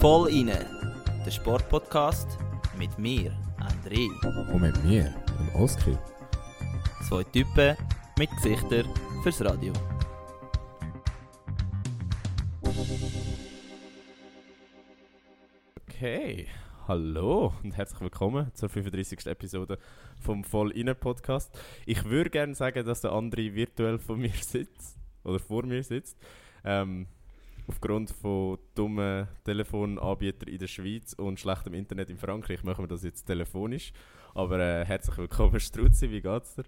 Voll inne, der Sportpodcast mit mir, André. Und mit mir, dem Oskar. Zwei Typen mit Gesichtern fürs Radio. Okay, hallo und herzlich willkommen zur 35. Episode vom Voll inne Podcast. Ich würde gerne sagen, dass der andere virtuell vor mir sitzt oder vor mir sitzt. Ähm, aufgrund von dummen Telefonanbietern in der Schweiz und schlechtem Internet in Frankreich machen wir das jetzt telefonisch. Aber äh, herzlich willkommen, Struzzi, wie geht's dir?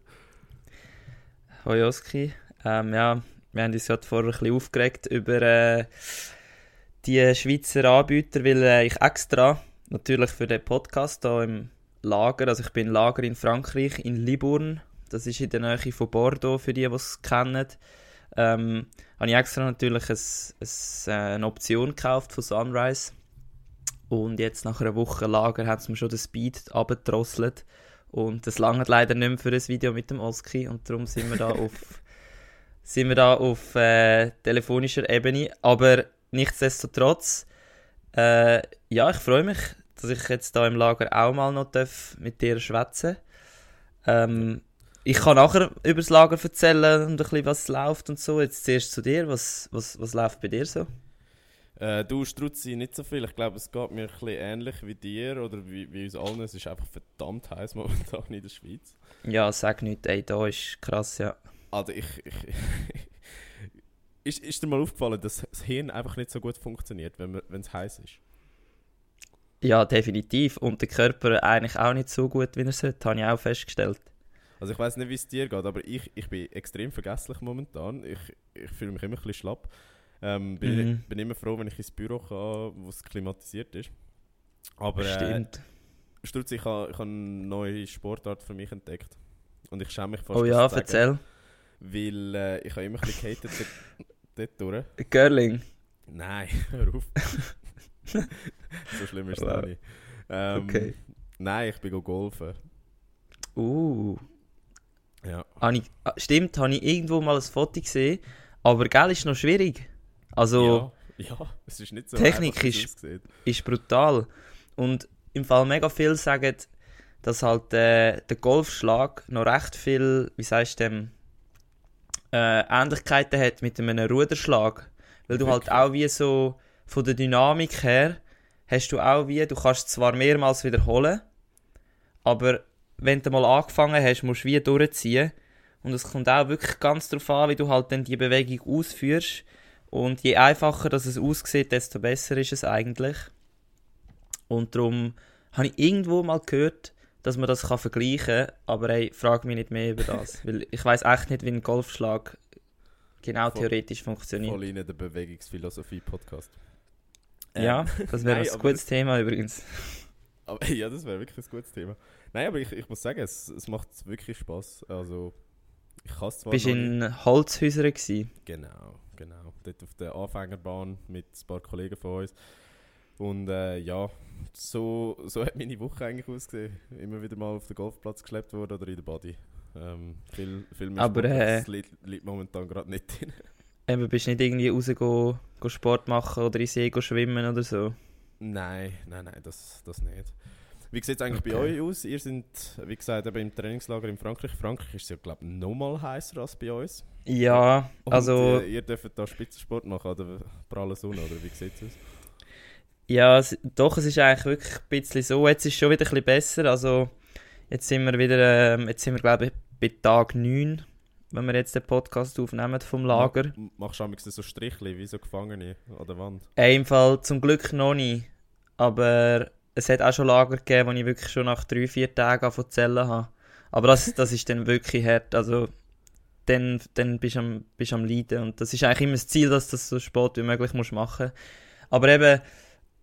Hoi Oski. Ähm, ja, wir haben uns gerade vorher ein bisschen aufgeregt über äh, die Schweizer Anbieter, weil äh, ich extra, natürlich für den Podcast hier im Lager, also ich bin Lager in Frankreich, in Libourne, das ist in der Nähe von Bordeaux, für die, die es kennen, ähm, habe ich extra natürlich ein, ein, äh, eine Option gekauft von Sunrise. Und jetzt nach einer Woche Lager haben sie mir schon den Speed abgedrosselt. Und das lange leider nicht mehr für ein Video mit dem Oski. Und darum sind wir da auf, sind wir da auf äh, telefonischer Ebene. Aber nichtsdestotrotz, äh, ja, ich freue mich, dass ich jetzt da im Lager auch mal noch mit dir schwätzen ähm, ich kann nachher über das Lager erzählen und ein bisschen, was läuft und so. Jetzt zuerst zu dir. Was, was, was läuft bei dir so? Äh, du Strutzi nicht so viel. Ich glaube, es geht mir ein bisschen ähnlich wie dir oder wie, wie uns allen. Es ist einfach verdammt heiß momentan in der Schweiz. Ja, sag nicht, ey, da ist krass, ja. Also ich, ich ist, ist dir mal aufgefallen, dass das Hirn einfach nicht so gut funktioniert, wenn es heiß ist? Ja, definitiv. Und der Körper eigentlich auch nicht so gut, wie er sollte, habe ich auch festgestellt. Also ich weiß nicht, wie es dir geht, aber ich, ich bin extrem vergesslich momentan. Ich, ich fühle mich immer ein bisschen schlapp. Ähm, bin, mhm. bin immer froh, wenn ich ins Büro kann, wo es klimatisiert ist. Aber äh, Stimmt. Äh, Sturz, ich habe ich ha eine neue Sportart für mich entdeckt. Und ich schäme mich fast Oh ja, erzähl. Weil äh, ich habe immer ein bisschen gehatet dort, durch. Girling? Nein, hör auf. so schlimm ist es wow. nicht. Ähm, okay. Nein, ich bin golfen. Uh. Ja. Ich, ah, stimmt, habe ich irgendwo mal ein Foto gesehen, aber gell, ist noch schwierig. Also, ja, ja es ist nicht so Technik ist, ist brutal. Und im Fall mega viel sagen, dass halt äh, der Golfschlag noch recht viel, wie sagst du dem, äh, Ähnlichkeiten hat mit einem Ruderschlag. Weil du Wirklich? halt auch wie so, von der Dynamik her, hast du auch wie, du kannst zwar mehrmals wiederholen, aber wenn du mal angefangen hast, musst du wie durchziehen. Und es kommt auch wirklich ganz darauf an, wie du halt dann die Bewegung ausführst. Und je einfacher das es aussieht, desto besser ist es eigentlich. Und darum habe ich irgendwo mal gehört, dass man das kann vergleichen kann, aber ey, frag mich nicht mehr über das. weil ich weiß echt nicht, wie ein Golfschlag genau voll, theoretisch funktioniert. Voll in der Bewegungsphilosophie-Podcast. Ähm, ja, das wäre ein gutes Thema übrigens. Aber, ja, das wäre wirklich ein gutes Thema. Nein, aber ich, ich muss sagen, es, es macht wirklich Spaß. Also, ich kann es zwar Bist du in Holzhäusern gewesen? Genau, genau. Dort auf der Anfängerbahn mit ein paar Kollegen von uns. Und äh, ja, so, so hat meine Woche eigentlich ausgesehen. Immer wieder mal auf den Golfplatz geschleppt worden oder in der Body. Ähm, viel, viel mehr Aber, Sport, äh, das liegt, liegt momentan gerade nicht drin. Eben, bist du nicht irgendwie raus go, go Sport machen oder in See schwimmen oder so? Nein, nein, nein, das, das nicht. Wie sieht es eigentlich okay. bei euch aus? Ihr seid, wie gesagt, eben im Trainingslager in Frankreich. Frankreich ist ja, glaube ich, nochmal heißer als bei uns. Ja, Und also... Ihr, ihr dürft da Spitzensport machen oder pralle Sonne, oder wie sieht es aus? Ja, es, doch, es ist eigentlich wirklich ein bisschen so. Jetzt ist es schon wieder ein bisschen besser. Also, jetzt sind wir wieder, ähm, jetzt sind wir, glaube ich, bei Tag 9, wenn wir jetzt den Podcast aufnehmen vom Lager. Machst du am so Strichli, wie so Gefangene an der Wand? Äh, Im Fall zum Glück noch nicht. Aber es hat auch schon Lager gegeben, wo ich wirklich schon nach drei, vier Tagen von Zellen habe. Aber das, das ist dann wirklich hart. Also, dann, dann bist du am, bist am Leiden. Und das ist eigentlich immer das Ziel, dass du das so spät wie möglich musst machen Aber eben,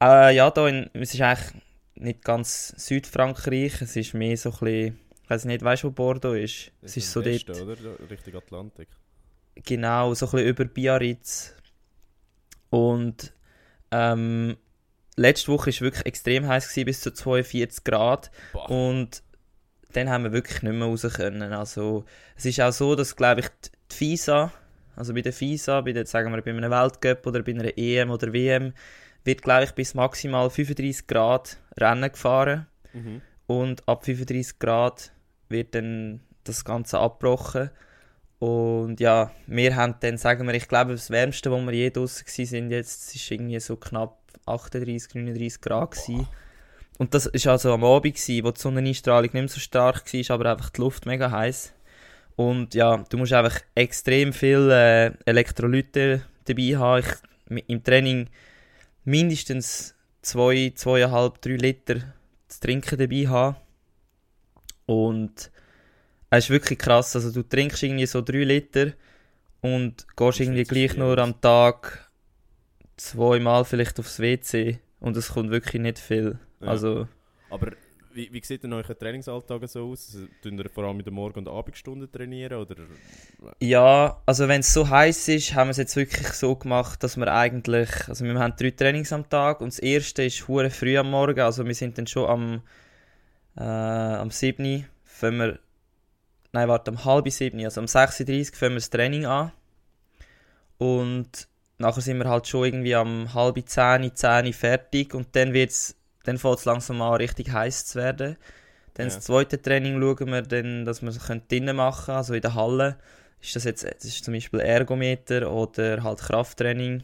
äh, ja, da in, es ist eigentlich nicht ganz Südfrankreich. Es ist mehr so ein bisschen, ich weiß nicht, weißt du, wo Bordeaux ist? Es ist, ist so Westen, dort. oder? Richtung Atlantik. Genau, so ein bisschen über Biarritz. Und ähm, letzte Woche war wirklich extrem heiß, gewesen, bis zu 42 Grad. Boah. Und dann haben wir wirklich nicht mehr raus können. Also, es ist auch so, dass, glaube ich, die FISA, also bei der FISA, bei der, sagen wir, bei einem Weltcup oder bei einer EM oder WM, wird, glaube ich, bis maximal 35 Grad Rennen gefahren. Mhm. Und ab 35 Grad wird dann das Ganze abgebrochen. Und ja, wir haben dann, sagen wir, ich glaube, das Wärmste, wo wir je draußen sind jetzt, ist irgendwie so knapp 38, 39 Grad gewesen. Und das war also am Abend, gewesen, wo die Sonneneinstrahlung nicht mehr so stark war, aber einfach die Luft mega heiß. Und ja, du musst einfach extrem viel äh, Elektrolyte dabei haben. Ich, Im Training mindestens 2, zwei, 2,5, 3 Liter zu trinken dabei haben. Und es ist wirklich krass. Also du trinkst irgendwie so 3 Liter und gehst irgendwie gleich nur am Tag zweimal vielleicht aufs WC und es kommt wirklich nicht viel. Ja. Also Aber wie, wie sieht denn euer Trainingsalltag so aus? Also, Tun ihr vor allem in der Morgen- und Abendstunden trainieren? Oder? Ja, also wenn es so heiß ist, haben wir es jetzt wirklich so gemacht, dass wir eigentlich, also wir haben drei Trainings am Tag und das erste ist hure früh am Morgen, also wir sind dann schon am, äh, am 7. fangen wir, nein warte, am halb 7, also um 6.30 Uhr fangen wir das Training an und nachher sind wir halt schon irgendwie am halb 10, 10 fertig und dann wird's, dann fängt es langsam an richtig heiß zu werden. Dann Ja. das zweite Training schauen wir dann, dass wir es drinnen machen können, also in der Halle ist das jetzt das ist zum Beispiel Ergometer oder halt Krafttraining.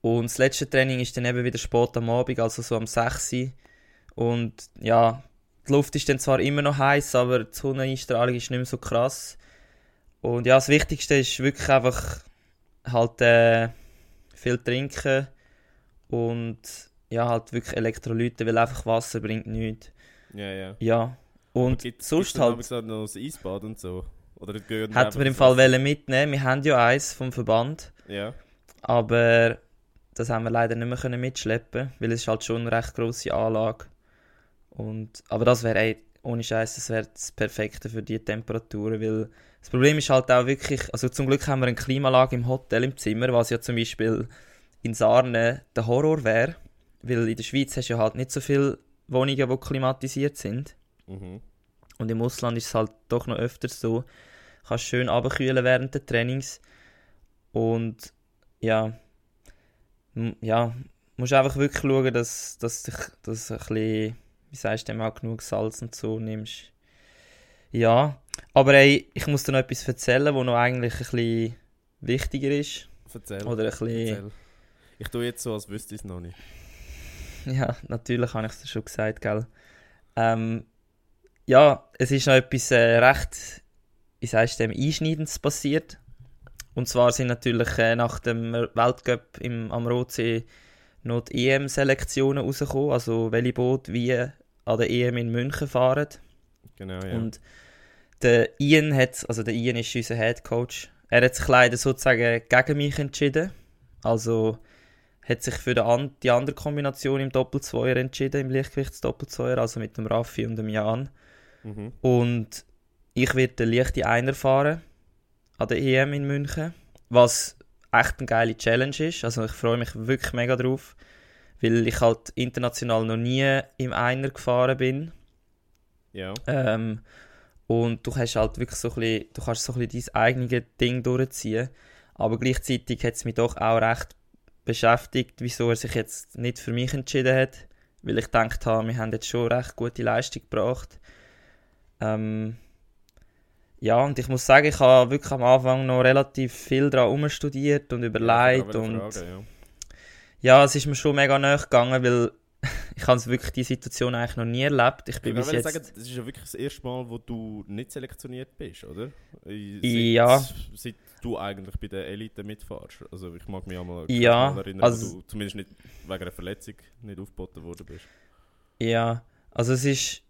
Und das letzte Training ist dann eben wieder spät am Abend, also so am 6 Uhr. Und ja, die Luft ist dann zwar immer noch heiß, aber die Sonneneinstrahlung ist nicht mehr so krass. Und ja, das Wichtigste ist wirklich einfach halt äh, viel trinken und ja, halt wirklich Elektrolyte, weil einfach Wasser bringt nichts. Ja, ja. Ja. Und Gibt's- sonst halt... auch noch das Eisbad und so? Oder Hätten wir im Fall wollen mitnehmen. Wir haben ja eins vom Verband, Ja. aber das haben wir leider nicht mehr können mitschleppen, weil es ist halt schon eine recht grosse Anlage. Und, aber das wäre ohne Scheiß, das wäre das Perfekte für die Temperaturen, weil das Problem ist halt auch wirklich, also zum Glück haben wir eine Klimaanlage im Hotel im Zimmer, was ja zum Beispiel in Sarne der Horror wäre, weil in der Schweiz hast du ja halt nicht so viele Wohnungen, die klimatisiert sind. Mhm. Und im Ausland ist es halt doch noch öfter so. Du kannst schön abkühlen während der Trainings. Und ja, ja, musst einfach wirklich schauen, dass, dass dich dass ein bisschen, wie sagst du, auch genug Salz und so nimmst. Ja, aber ey, ich muss dir noch etwas erzählen, was noch eigentlich ein bisschen wichtiger ist. Erzähl. Oder ein bisschen, Erzähl. Ich tue jetzt so, als wüsste ich es noch nicht. Ja, natürlich habe ich es dir schon gesagt, gell. Ähm, ja, es ist noch etwas äh, recht, wie sagst du dem, Einschneidendes passiert. Und zwar sind natürlich äh, nach dem Weltcup im, am Rotsee noch die EM-Selektionen rausgekommen, also welche Boot wie an der EM in München fahren. Genau, ja. Und der Ian hat, also der Ian ist unser Head Coach, er hat sich leider sozusagen gegen mich entschieden. Also hat sich für die andere Kombination im Doppelzweier entschieden, im Leichtgewichtsdoppelzweier, also mit dem Raffi und dem Jan. mhm. Und ich werde den leichte Einer fahren an der EM in München, was echt eine geile Challenge ist. Also ich freue mich wirklich mega drauf, weil ich halt international noch nie im Einer gefahren bin. Ja. Ähm, und du hast halt wirklich so ein bisschen, du kannst so ein bisschen dein eigenes Ding durchziehen. Aber gleichzeitig hat es mich doch auch recht beschäftigt, wieso er sich jetzt nicht für mich entschieden hat. Weil ich gedacht habe, wir haben jetzt schon recht gute Leistung gebracht. Ähm, ja, und ich muss sagen, ich habe wirklich am Anfang noch relativ viel daran umstudiert und überlegt. Ja, und Fragen, ja. ja, es ist mir schon mega nahe gegangen, weil ich habe wirklich die Situation eigentlich noch nie erlebt. Ich Ich bin wollte bis jetzt... sagen, das ist ja wirklich das erste Mal, wo du nicht selektioniert bist, oder? Äh, Ja. Seit du eigentlich bei der Elite mitfährst. Also ich mag mich auch mal, Ja, erinnern, also- wo du zumindest nicht wegen einer Verletzung nicht aufgeboten worden bist. Ja, also es ist.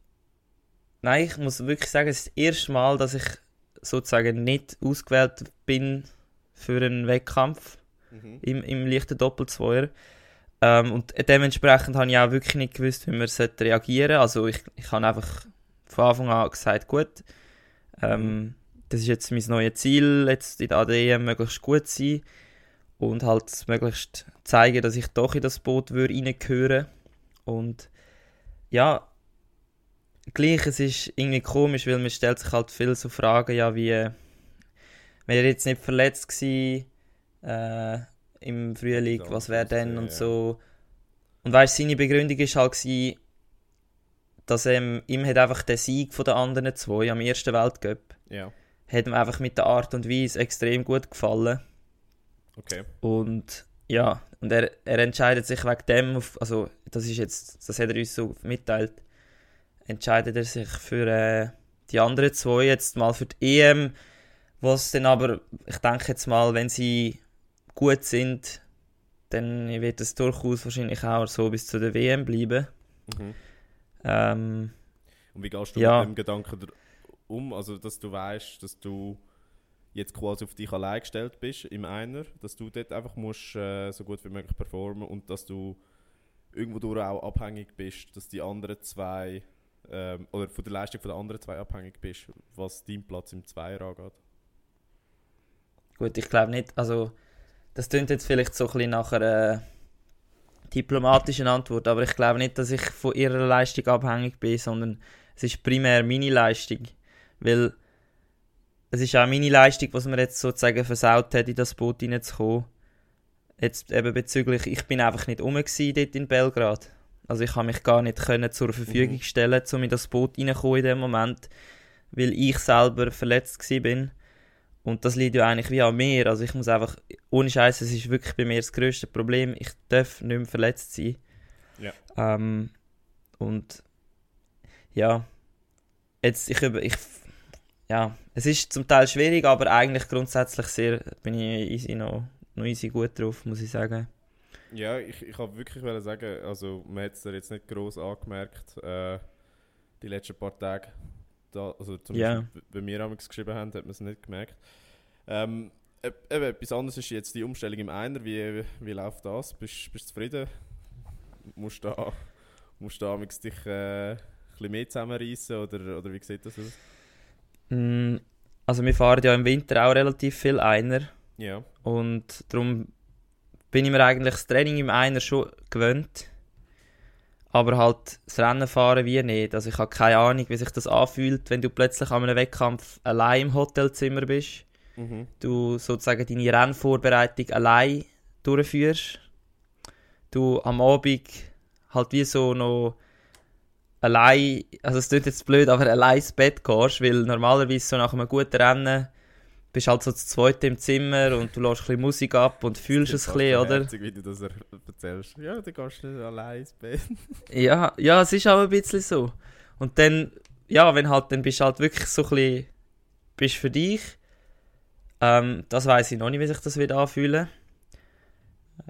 Nein, ich muss wirklich sagen, es ist das erste Mal, dass ich sozusagen nicht ausgewählt bin für einen Wettkampf Mhm. im, im leichten Doppelzweier. Ähm, und dementsprechend habe ich auch wirklich nicht gewusst, wie man sollte reagieren. Also ich, ich habe einfach von Anfang an gesagt, gut, ähm, das ist jetzt mein neues Ziel, jetzt in der ADM möglichst gut sein und halt möglichst zeigen, dass ich doch in das Boot würde reingehören. Und ja, gleich, es ist irgendwie komisch, weil man stellt sich halt viel so Fragen, ja, wie, wäre jetzt nicht verletzt gewesen äh, im Frühling, was wäre dann ja, und so. Und weißt, seine Begründung ist halt gewesen, dass ähm, ihm hat einfach der Sieg von den anderen zwei am ersten Weltcup Ja, hat ihm einfach mit der Art und Weise extrem gut gefallen. okay. Und ja, und er, er entscheidet sich wegen dem, auf, also das ist jetzt, das hat er uns so mitteilt, entscheidet er sich für äh, die anderen zwei jetzt mal für die EM, was dann aber, ich denke jetzt mal, wenn sie gut sind, dann wird es durchaus wahrscheinlich auch so bis zu der WM bleiben. Mhm. Ähm, Und wie gehst du Ja. mit dem Gedanken um? Also, dass du weißt, dass du jetzt quasi auf dich allein gestellt bist im Einer, dass du dort einfach musst, äh, so gut wie möglich performen und dass du irgendwo durch auch abhängig bist, dass die anderen zwei ähm, oder von der Leistung von den anderen zwei abhängig bist, was dein Platz im Zweier angeht. Gut, ich glaube nicht, also das klingt jetzt vielleicht so ein bisschen nach einer diplomatischen Antwort, aber ich glaube nicht, dass ich von ihrer Leistung abhängig bin, sondern es ist primär meine Leistung, weil es ist auch meine Leistung, was mir jetzt sozusagen versaut hat, in das Boot hineinzukommen. Jetzt eben bezüglich, ich bin einfach nicht rum dort in Belgrad. Also ich habe mich gar nicht können zur Verfügung Mhm. stellen, um in das Boot reinzukommen in dem Moment, weil ich selber verletzt bin. Und das liegt ja eigentlich wie an mir. Also ich muss einfach, ohne Scheiß, es ist wirklich bei mir das grösste Problem. Ich darf nicht mehr verletzt sein. Ja. Ähm, und ja, jetzt, ich, über- ich, ja, es ist zum Teil schwierig, aber eigentlich grundsätzlich sehr, bin ich easy noch, noch easy gut drauf, muss ich sagen. Ja, ich, ich habe wirklich wollen sagen, also man hat es jetzt nicht groß angemerkt, äh, die letzten paar Tage, da, also zum Ja. Beispiel, wenn wir amigs geschrieben haben, hat man es nicht gemerkt. Ähm, e- eben, etwas anderes ist jetzt die Umstellung im Einer, wie, wie läuft das? Bist du zufrieden? Musst du da, musst du da dich äh, ein bisschen mehr zusammenreißen oder, oder wie sieht das aus? Mm, Also wir fahren ja im Winter auch relativ viel Einer. Ja, Und darum bin ich mir eigentlich das Training im Einer schon gewöhnt. Aber halt das Rennen fahren wie nicht. Also ich habe keine Ahnung, wie sich das anfühlt, wenn du plötzlich an einem Wettkampf allein im Hotelzimmer bist. mhm. Du sozusagen deine Rennvorbereitung allein durchführst. Du am Abend halt wie so noch allein, also es klingt jetzt blöd, aber allein ins Bett gehst, weil normalerweise so nach einem guten Rennen bist halt so zu zweit im Zimmer und du lässt ein bisschen Musik ab und fühlst es ein bisschen, oder? Herzig, wie du das er erzählst. Ja, du gehst nicht allein ins Bett. Ja, ja, es ist auch ein bisschen so. Und dann, ja, wenn halt, dann bist du halt wirklich so ein bisschen, bist für dich. Ähm, das weiß ich noch nicht, wie sich das wird anfühlen.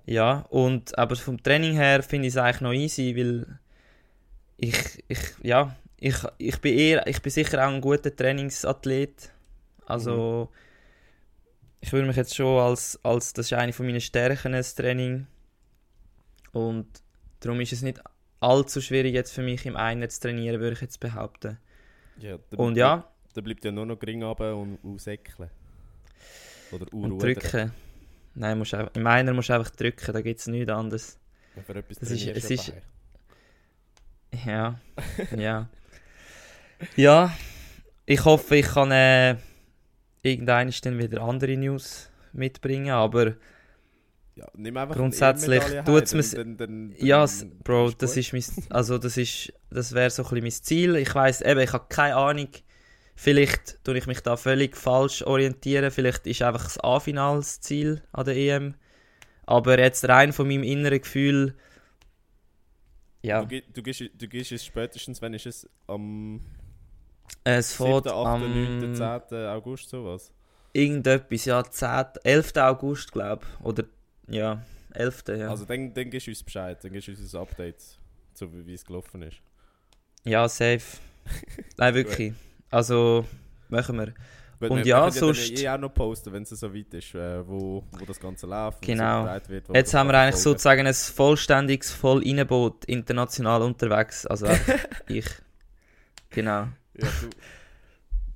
Ja, und aber vom Training her finde ich es eigentlich noch easy, weil ich, ich, ja, ich, ich bin eher, ich bin sicher auch ein guter Trainingsathlet. Also, ich würde mich jetzt schon als, als, das ist eine von meinen Stärken, das Training. Und darum ist es nicht allzu schwierig jetzt für mich im Einer zu trainieren, würde ich jetzt behaupten. Ja, Und ja, Da bleibt ja nur noch Gring runter und aussäckeln. Oder und drücken. Nein, musst einfach, im Einer musst du einfach drücken, da gibt es nichts anderes. Ja, für etwas Das ist- es ist-. Ja, ja. Ja, ich hoffe, ich kann äh, irgendwann dann wieder andere News mitbringen, aber Ja, nimm einfach Grundsätzlich dann- dann- dann- ja, Bro, das ist mein, also das ist, das wäre so ein bisschen mein Ziel. Ich weiß eben, ich habe keine Ahnung. Vielleicht tue ich mich da völlig falsch orientieren. Vielleicht ist einfach das A-Final das Ziel an der EM. Aber jetzt rein von meinem inneren Gefühl, ja, Du, du, gehst, du gehst es spätestens, wenn ist es am es 7., fährt 8., 9., am 10. August sowas? irgendetwas, ja, 10, 11. August, glaube ich. Oder, ja, 11. Ja, Also dann, dann gibst du uns Bescheid, dann gibst du uns ein Update, so wie, es gelaufen ist. ja safe. Nein, wirklich. Also, machen wir. Gut, Und wir- ja, sonst- dann eh auch noch posten, wenn es so weit ist, äh, wo, wo das Ganze läuft. Genau. verbreitet Wird, Jetzt haben wir eigentlich verfolgen sozusagen ein vollständiges Voll-Innenboot international unterwegs. Also ich. Genau. Ja, du,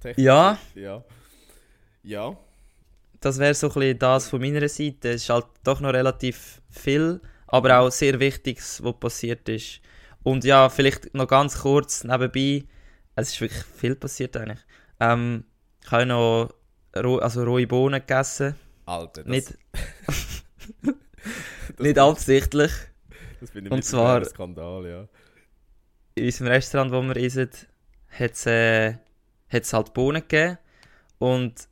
technisch- Ja. Ja. Ja. Das wäre so ein bisschen das von meiner Seite. Es ist halt doch noch relativ viel, aber auch sehr Wichtiges, was passiert ist. Und ja, vielleicht noch ganz kurz nebenbei. Es ist wirklich viel passiert eigentlich. Ähm, ich habe noch roh, also rohe Bohnen gegessen. Alter, das, Nicht, das, nicht absichtlich. das finde ich und zwar- ein Skandal, ja. In unserem Restaurant, wo wir essen, hat es äh, hat's halt Bohnen gegeben. Und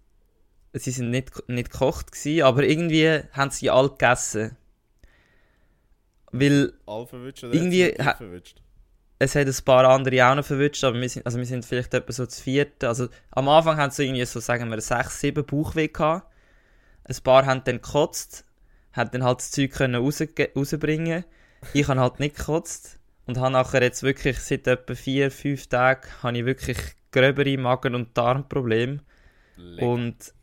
sie sind nicht, nicht gekocht gewesen, aber irgendwie haben sie alle gegessen. Weil All verwünscht oder Irgendwie hat's nicht ha- verwünscht? es hat ein paar andere auch noch verwünscht, aber wir sind, also wir sind vielleicht etwa so zu vierte. Also am Anfang haben sie irgendwie so, sagen wir, sechs, sieben Bauchweh gehabt. Ein paar haben dann gekotzt, haben dann halt das Zeug können rausbringen. Ich habe halt nicht gekotzt und habe nachher jetzt wirklich seit etwa vier, fünf Tagen habe ich wirklich gröbere Magen- und Darmprobleme. Lecker. Und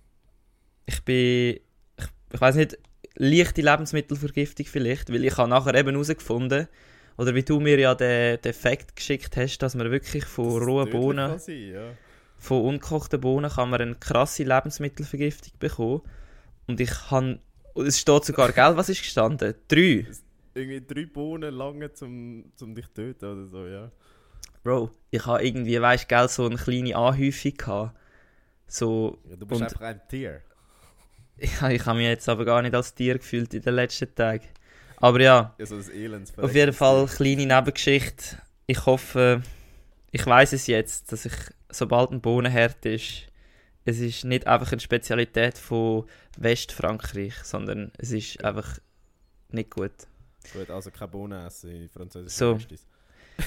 ich bin, ich, ich weiß nicht, leichte Lebensmittelvergiftung vielleicht, weil ich habe nachher eben herausgefunden, oder wie du mir ja den, den Fakt geschickt hast, dass man wirklich von rohen Bohnen, sein, ja. von ungekochten Bohnen kann man eine krasse Lebensmittelvergiftung bekommen. Und ich habe, es steht sogar, gell, was ist gestanden? Drei. Irgendwie drei Bohnen lange zum, zum dich töten oder so, ja. Bro, ich habe irgendwie, weißt du, gell, so eine kleine Anhäufung gehabt. So, ja du bist Und- einfach ein Tier. ja, ich habe mich jetzt aber gar nicht als Tier gefühlt in den letzten Tagen. Aber ja, Ja, so Auf jeden Fall kleine Nebengeschichte. Ich hoffe, ich weiß es jetzt, dass ich, sobald ein Bohnenherd ist, es ist nicht einfach eine Spezialität von Westfrankreich, sondern es ist einfach nicht gut. Gut, also keine Bohnen essen in französischen So.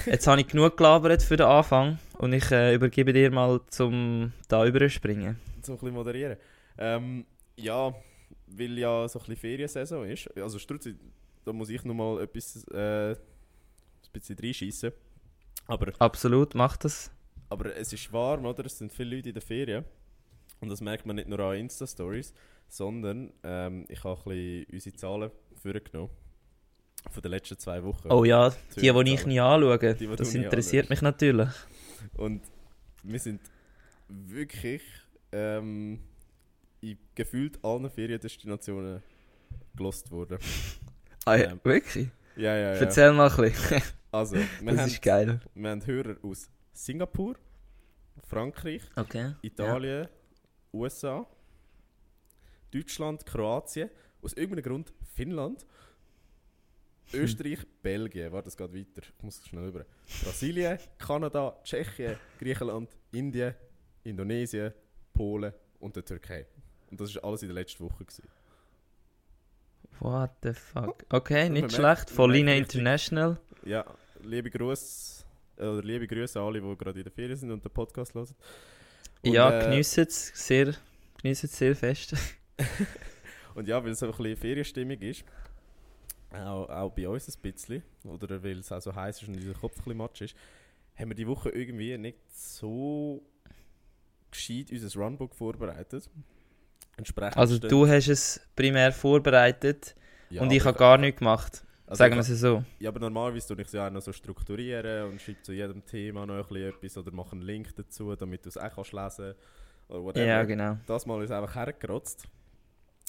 Jetzt habe ich genug gelabert für den Anfang und ich äh, übergebe dir mal zum da überspringen. So ein bisschen moderieren. Ähm, ja, weil ja so ein bisschen Feriensaison ist. Also Strutzi, da muss ich nochmal etwas äh, ein bisschen reinschiessen. Aber, Absolut, mach das. aber es ist warm, oder? Es sind viele Leute in der Ferien. Und das merkt man nicht nur an Insta-Stories, sondern ähm, ich habe ein bisschen unsere Zahlen vorgenommen. Von den letzten zwei Wochen. Oh ja, die, die ich Zahlen. nie anschaue, Die, die das interessiert anschaust. mich natürlich. Und wir sind wirklich ähm, in gefühlt allen Feriendestinationen gelost worden. Ah, ja, wirklich? Ja, ja, ja. Erzähl mal ein bisschen. Also, wir, Das haben, ist geil. wir haben Hörer aus Singapur, Frankreich, Okay. Italien, USA, Deutschland, Kroatien, aus irgendeinem Grund Finnland, Österreich, Belgien. Warte, es geht weiter. Ich muss schnell über. Brasilien, Kanada, Tschechien, Griechenland, Indien, Indonesien, Polen und der Türkei. Und das war alles in der letzten Woche. Gewesen. What the fuck? Okay, nicht schlecht. man Von merkt Lina richtig- International. Ja, liebe Grüße, oder liebe Grüße an alle, die gerade in der Ferien sind und den Podcast hören. Und, ja, äh, geniessen es sehr, geniessen sehr fest. Und ja, weil es ein bisschen Ferienstimmung ist, auch, auch bei uns ein bisschen, oder weil es auch so heiß ist und unser Kopf ein bisschen matsch ist, haben wir die Woche irgendwie nicht so gescheit unser Runbook vorbereitet. Also du hast es primär vorbereitet Ja, und ich habe gar nichts gemacht. also Sagen wir es so. Ja, aber normalerweise tue ich es ja auch noch so strukturieren und schreibe zu jedem Thema noch etwas oder mache einen Link dazu, damit du es auch kannst lesen whatever. Ja, genau. Das Mal ist einfach hergerotzt.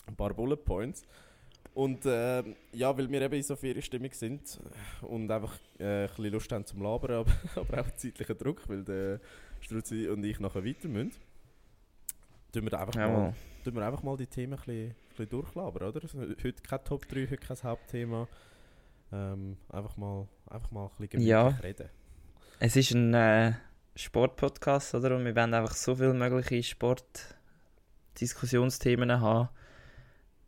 Ein paar Bullet Points. Und ähm, ja, weil wir eben in so Ferienstimmung sind und einfach äh, ein bisschen Lust haben zum Labern, aber, aber auch zeitlichen Druck, weil der Struzzi und ich nachher weiter müssen, tun wir, einfach Jawohl. mal, tun wir einfach mal die Themen ein bisschen, ein bisschen durchlabern, oder? Also, Heute kein Top 3, heute kein Hauptthema. Ähm, einfach, mal, einfach mal ein bisschen gemütlich Ja. reden. Es ist ein äh, Sportpodcast, oder? Und wir werden einfach so viele mögliche Sportdiskussionsthemen haben.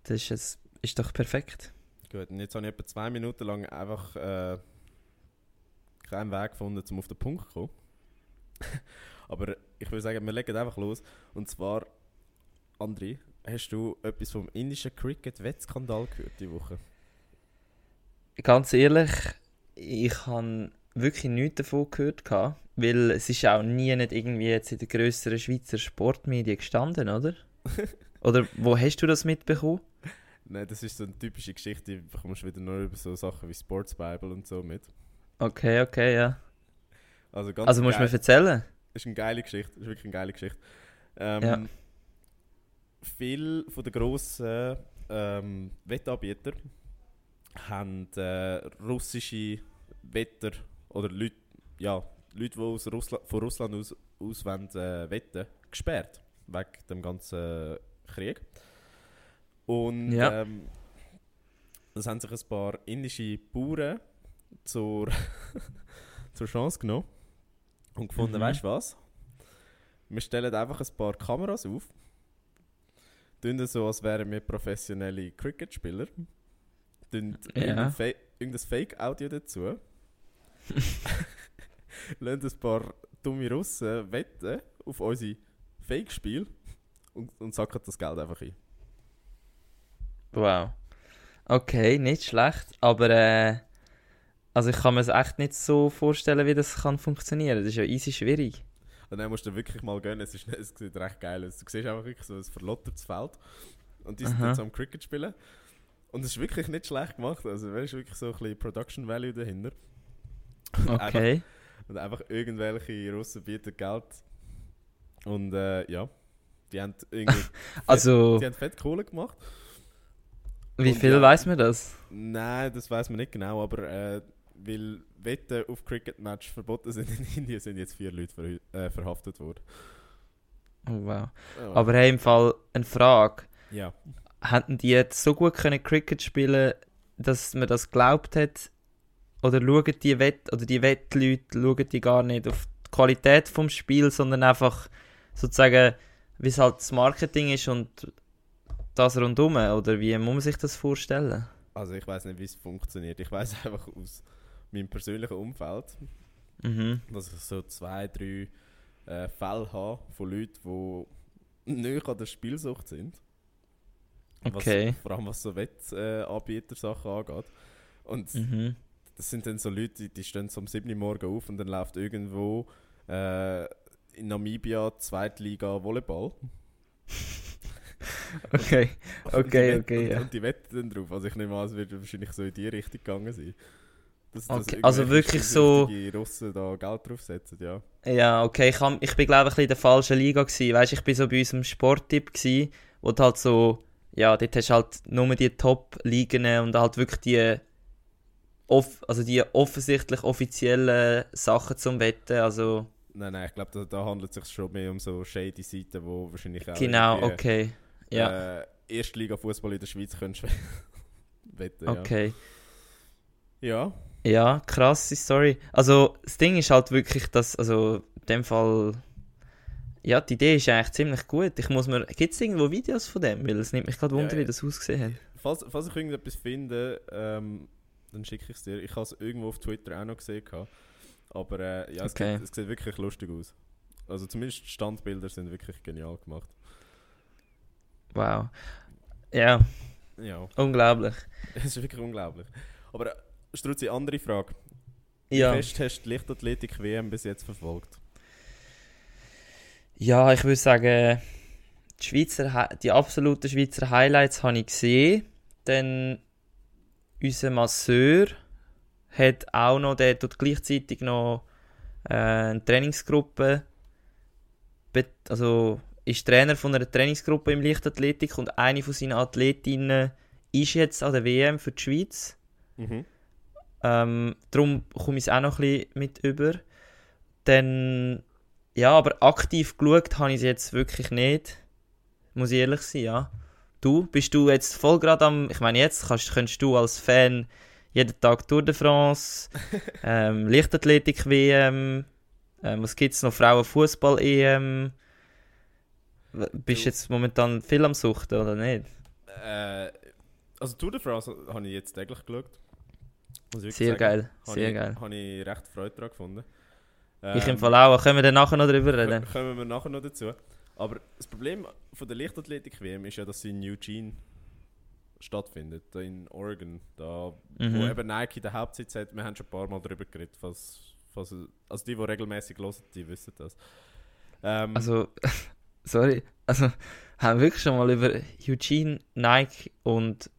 Das ist, es ist doch perfekt. Gut, und jetzt habe ich etwa zwei Minuten lang einfach äh, keinen Weg gefunden, um auf den Punkt zu kommen. Aber ich würde sagen, wir legen einfach los. Und zwar, André, hast du etwas vom indischen Cricket-Wettskandal gehört diese Woche? Ganz ehrlich, ich habe wirklich nichts davon gehört, weil es ist auch nie nicht irgendwie jetzt in den grösseren Schweizer Sportmedien gestanden, oder? oder wo hast du das mitbekommen? Nein, das ist so eine typische Geschichte, die bekommst du wieder nur über so Sachen wie Sports Bible und so mit. Okay, okay, ja. Also, ganz Also musst du mir erzählen. ist eine geile Geschichte, ist wirklich eine geile Geschichte. Ähm, Ja. Viele von den grossen ähm, Wettanbieter haben äh, russische Wetter oder Leute, ja, Leute, die aus Russland, von Russland aus, aus wollen, äh, wetten, gesperrt. wegen dem ganzen Krieg. Und Ja. ähm, das haben sich ein paar indische Bauern zur, zur Chance genommen und gefunden, Mhm. weißt du was? Wir stellen einfach ein paar Kameras auf, tun so, als wären wir professionelle Cricket-Spieler, tun Ja. irgendein, Fa irgendein Fake-Audio dazu, lassen ein paar dumme Russen wetten auf unsere Fake-Spiel und, und sacken das Geld einfach ein. Wow. Okay, nicht schlecht, aber äh, also ich kann mir es echt nicht so vorstellen, wie das kann funktionieren. Das ist ja easy schwierig. Und dann musst du wirklich mal gehen, es, ist, es sieht recht geil aus. Du siehst einfach wirklich so ein verlottertes Feld und die sind jetzt am Cricket spielen. Und es ist wirklich nicht schlecht gemacht, also da ist wirklich so ein bisschen Production Value dahinter. Und Einfach, Okay. und einfach irgendwelche Russen bieten Geld. Und äh, ja, die haben irgendwie Also, die haben fett Kohle gemacht. Wie viel ja. weiß man das? Nein, das weiß man nicht genau, aber äh, weil Wetten auf Cricket-Match verboten sind in Indien, sind jetzt vier Leute ver äh, verhaftet worden. Oh, wow. Ja. Aber hey, im Fall eine Frage. ja. Hätten die jetzt so gut können Cricket spielen, dass man das geglaubt hat? Oder schauen die Wett oder die Wettleute schauen die gar nicht auf die Qualität vom Spiel, sondern einfach sozusagen, wie es halt das Marketing ist und das rundum? Oder wie muss man sich das vorstellen? Also ich weiß nicht, wie es funktioniert. Ich weiß einfach aus meinem persönlichen Umfeld, Mhm. dass ich so zwei, drei äh, Fälle habe von Leuten, die nicht an der Spielsucht sind. Okay. Was, vor allem was so Wettanbieter-Sachen angeht. Und Mhm. das sind dann so Leute, die, die stehen so um 7 Uhr morgens auf und dann läuft irgendwo äh, in Namibia Zweitliga Volleyball. Okay. Okay, die okay, und, ja. und die wetten dann drauf. Also ich nehme an, es wird wahrscheinlich so in die Richtung gegangen sein. Dass, dass Okay, also wirklich so- spielsüchtige Russen da Geld draufsetzen, ja. Ja, okay, ich, hab, ich bin glaube ich ein bisschen in der falschen Liga gewesen. Weißt, ich bin so bei unserem Sporttipp gsi, wo du halt so, ja, dort hast du halt nur die Top-Ligen und halt wirklich die, off, also die offensichtlich offiziellen Sachen zum Wetten, also Nein, nein, ich glaube, da, da handelt es sich schon mehr um so shady Seiten, wo wahrscheinlich auch genau, okay, ja, äh, Erstliga-Fußball in der Schweiz könntest wetten, ja. okay. Ja, Ja, krasse Story. Also, das Ding ist halt wirklich, dass, also, in dem Fall, ja, die Idee ist eigentlich ziemlich gut. Ich muss mir, gibt es irgendwo Videos von dem? Weil es nimmt mich gerade Wunder, ja. wie das ausgesehen hat. falls, falls ich irgendetwas finde, ähm, dann schicke ich es dir. Ich habe es irgendwo auf Twitter auch noch gesehen. gehabt. Aber äh, ja, es, Okay. sieht, es sieht wirklich lustig aus. Also zumindest die Standbilder sind wirklich genial gemacht. Wow. Ja, Ja, unglaublich. es ist wirklich unglaublich. Aber äh, Struzzi, andere Frage. Ja, Wie fest hast du die Lichtathletik-WM bis jetzt verfolgt? ja ich würde sagen, die, Schweizer, die absoluten Schweizer Highlights habe ich gesehen. Dann unser Masseur hat auch noch, der tut gleichzeitig noch äh, eine Trainingsgruppe, also ist Trainer von einer Trainingsgruppe im Leichtathletik und eine von seinen Athletinnen ist jetzt an der WM für die Schweiz. Mhm. Ähm, darum komme ich es auch noch ein bisschen mit über. Dann, ja, aber aktiv geschaut habe ich es jetzt wirklich nicht. Muss ich ehrlich sein, ja. Du, bist du jetzt voll gerade am, ich meine, jetzt kannst, könntest du als Fan jeden Tag Tour de France, ähm, Leichtathletik-WM, ähm, was gibt es noch, Frauenfußball-EM. Bist Du- jetzt momentan viel am Suchten, oder nicht? Äh, also Tour de France habe ich jetzt täglich geschaut. Sehr sagen. geil, sehr ich, geil. Habe ich recht Freude daran gefunden. ich im Ähm, Fall auch, können wir dann nachher noch drüber Kö- reden? Kommen wir nachher noch dazu. Aber das Problem von der Leichtathletik-WM ist ja, dass sie in Eugene stattfindet, da in Oregon, da wo Mhm. eben Nike den Hauptsitz hat. Wir haben schon ein paar Mal darüber geredet, falls, falls, also die, die regelmäßig hören, die wissen das. Ähm, Also, sorry, also haben wir wirklich schon mal über Eugene, Nike und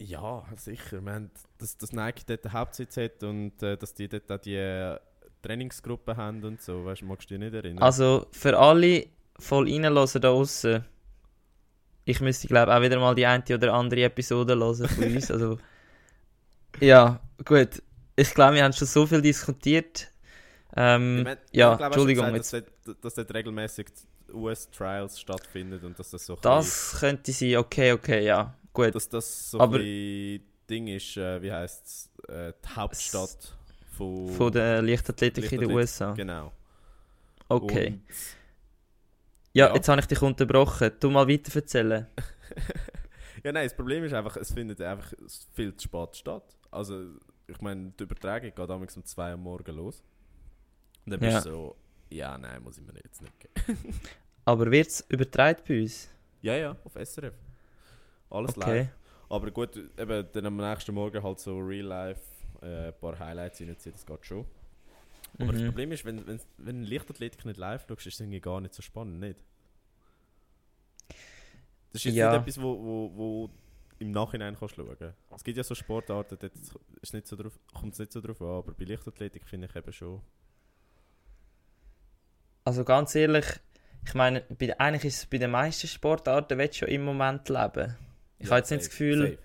ja, sicher. Wir haben, dass, dass Nike dort den Hauptsitz hat und äh, dass die dort auch die äh, Trainingsgruppe haben und so. Weißt du, magst du dich nicht erinnern? also für alle voll reinhören da außen. Ich müsste glaube auch wieder mal die eine oder andere Episode hören von uns. Also ja, gut. Ich glaube, wir haben schon so viel diskutiert. Ähm, Ich mein, ja, ich glaub, Entschuldigung, gesagt, dass, dort- dass dort regelmäßig US-Trials stattfinden und dass das so Das könnte sein, okay, okay, ja. Gut. bisschen, dass das so Aber- ein bisschen Ding ist, äh, wie heisst es, äh, die Hauptstadt von, Von der Leichtathletik in den Leichtathletik, USA. Genau. Okay. Und, Ja, ja. jetzt habe ich dich unterbrochen. Du mal weiter erzählen. ja, nein, das Problem ist einfach, es findet einfach viel zu spät statt. Also, ich meine, die Übertragung geht damals um 2 Uhr morgens los. Und dann bist Ja. du so, ja, nein, muss ich mir jetzt nicht geben. Aber wird es übertragen bei uns? Ja, ja, auf SRF. Alles live. Okay. Aber gut, eben dann am nächsten Morgen halt so real life äh, ein paar Highlights reinziehen, das geht schon. Aber das Mhm. Problem ist, wenn, wenn, wenn Leichtathletik nicht live schaust, ist es irgendwie gar nicht so spannend, nicht? Das ist jetzt Ja. nicht etwas, wo, wo, wo im Nachhinein kannst schauen Es gibt ja so Sportarten, ist nicht so drauf, kommt es nicht so drauf an, aber bei Leichtathletik finde ich eben schon. Also ganz ehrlich, ich meine, bei, eigentlich ist es bei den meisten Sportarten willst du schon im Moment leben. Ich Ja, habe jetzt nicht das Gefühl, safe.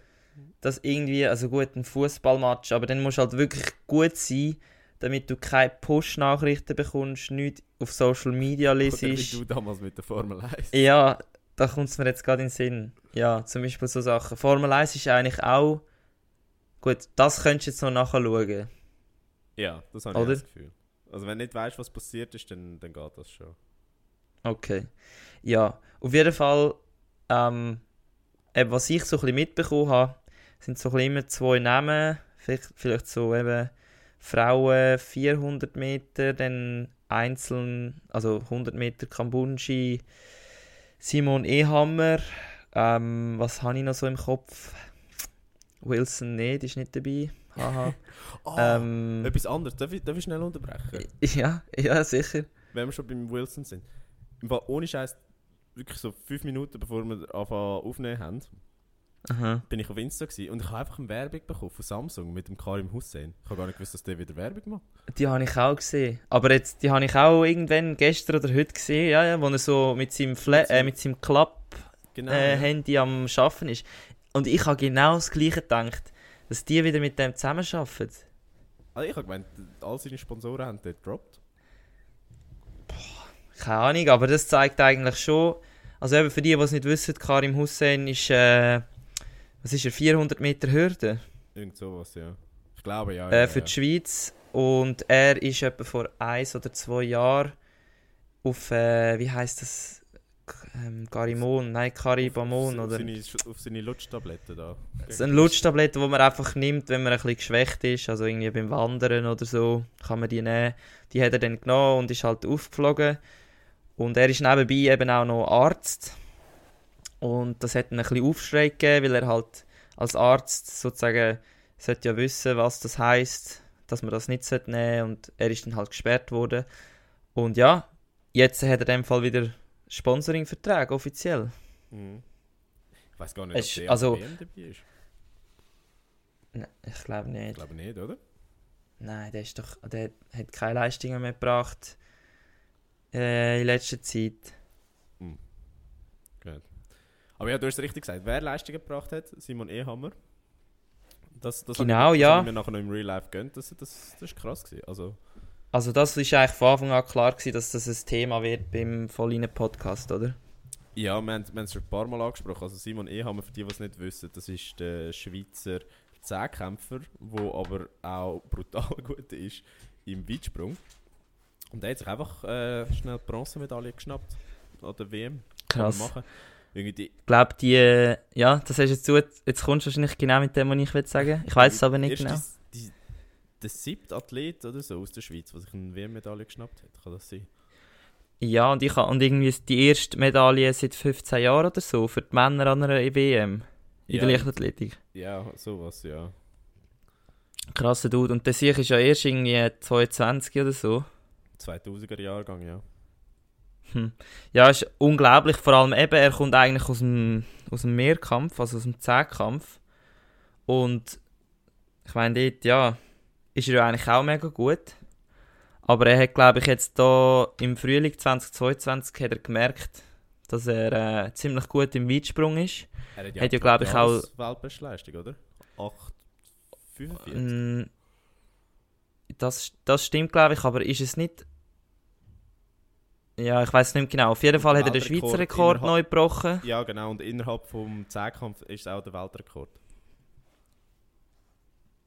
dass irgendwie, also gut, ein Fußballmatch, aber dann musst du halt wirklich gut sein, damit du keine Push-Nachrichten bekommst, nichts auf Social Media Oder wie lesest. du damals mit der Formel 1. Ja, da kommt es mir jetzt gerade in den Sinn. Ja, zum Beispiel so Sachen. Formel 1 ist eigentlich auch. Gut, das könntest du jetzt noch nachschauen. Ja, das habe ich Oder? das Gefühl. Also wenn du nicht weißt, was passiert ist, dann, dann geht das schon. Okay. Ja, auf jeden Fall, ähm, was ich so ein bisschen mitbekommen habe, sind so ein bisschen immer zwei Namen. Vielleicht, vielleicht so eben Frauen 400 Meter, dann einzeln, also 100 Meter Kambunji, Simon Ehammer. Ähm, was habe ich noch so im Kopf? Wilson, die ist nicht dabei. Haha. Ah, ähm, Etwas anderes, darf ich, darf ich schnell unterbrechen? ja, ja, sicher. Wenn wir schon beim Wilson sind. Im Fall ohne Scheiß, wirklich so fünf Minuten bevor wir anfangen aufnehmen haben, Aha. bin ich auf Insta gewesen und ich habe einfach eine Werbung bekommen von Samsung mit dem Karim Hussein. Ich habe gar nicht gewusst, dass der wieder Werbung macht. Die habe ich auch gesehen. Aber jetzt, die habe ich auch irgendwann gestern oder heute gesehen, ja, ja, wo er so mit seinem, Fla äh, mit seinem Klapp-Handy Genau. äh, ja. am Schaffen ist. Und ich habe genau das Gleiche gedacht, dass die wieder mit dem zusammenarbeiten. also ich habe gemeint, all seine Sponsoren haben dort gedroppt. Keine Ahnung, aber das zeigt eigentlich schon, also eben für die, die es nicht wissen, Karim Hussein ist, äh, was ist er, 400 Meter Hürde Irgend sowas, ja. Ich glaube, ja. äh, für ja. die Schweiz. Und er ist etwa vor eins oder zwei Jahren auf, äh, wie heißt das? Ähm, Garimon, nein, Caribamon auf, oder seine, auf seine Lutschtabletten da. so eine Lutschtablette, die man einfach nimmt, wenn man ein bisschen geschwächt ist, also irgendwie beim Wandern oder so, kann man die nehmen. Die hat er dann genommen und ist halt aufgeflogen. Und er ist nebenbei eben auch noch Arzt. Und das hat ihn ein bisschen Aufschrei gegeben, weil er halt als Arzt sozusagen sollte ja wissen, was das heißt, dass man das nicht sollte nehmen und er ist dann halt gesperrt worden. Und ja, jetzt hat er in dem Fall wieder Sponsoring-Vertrag offiziell. Mhm. Ich weiß gar nicht, Es- ob der also- dabei ist. Nein, ich glaube Ich nicht. glaube nicht, oder? Nein, der ist doch, der hat keine Leistungen mehr gebracht äh, in letzter Zeit. Aber ja, du hast es richtig gesagt. Wer Leistungen gebracht hat, Simon Ehammer. Das, das Genau, ich, das ja. habe ich mir nachher noch im Real Life gönnt. Das, das, das ist krass gewesen. Also, Also das ist eigentlich von Anfang an klar gewesen, dass das ein Thema wird beim Vollinen Podcast, oder? ja, wir haben, wir haben es schon ein paar Mal angesprochen. Also Simon Ehammer, für die, die es nicht wissen, das ist der Schweizer Zehnkämpfer, der aber auch brutal gut ist im Weitsprung. Und der hat sich einfach äh, schnell die Bronzemedaille geschnappt an der WM. Krass. Machen. Irgendwie die, Ich glaube, die, äh, ja, das hast jetzt zu, jetzt kommst du wahrscheinlich genau mit dem, was ich will sagen. Ich weiß es aber nicht genau. Der siebte Athlet oder so aus der Schweiz, der sich eine WM-Medaille geschnappt hat. Kann das sein? Ja, und ich habe, und irgendwie die erste Medaille seit 15 Jahren oder so für die Männer an einer WM in Ja, der Leichtathletik. Ja, sowas, ja. Krasser Dude. Und der Sieg ist ja erst irgendwie 22 oder so. 2000er Jahrgang, ja. Hm. Ja, ist unglaublich. Vor allem eben, er kommt eigentlich aus dem, aus dem Mehrkampf, also aus dem Zehnkampf. Und ich meine, dort, ja, ist er ja eigentlich auch mega gut. Aber er hat, glaube ich, jetzt da im Frühling 2022 hat er gemerkt, dass er äh, ziemlich gut im Weitsprung ist. Er Hat ja, glaub ich, auch- Weltbestleistung, oder? 8,45. Mm, Das, das stimmt, glaube ich, aber ist es nicht. Ja, ich weiß nicht genau. Auf jeden Fall hat er den Schweizer Rekord neu gebrochen. Ja, genau. Und innerhalb vom Zehnkampf ist es auch der Weltrekord.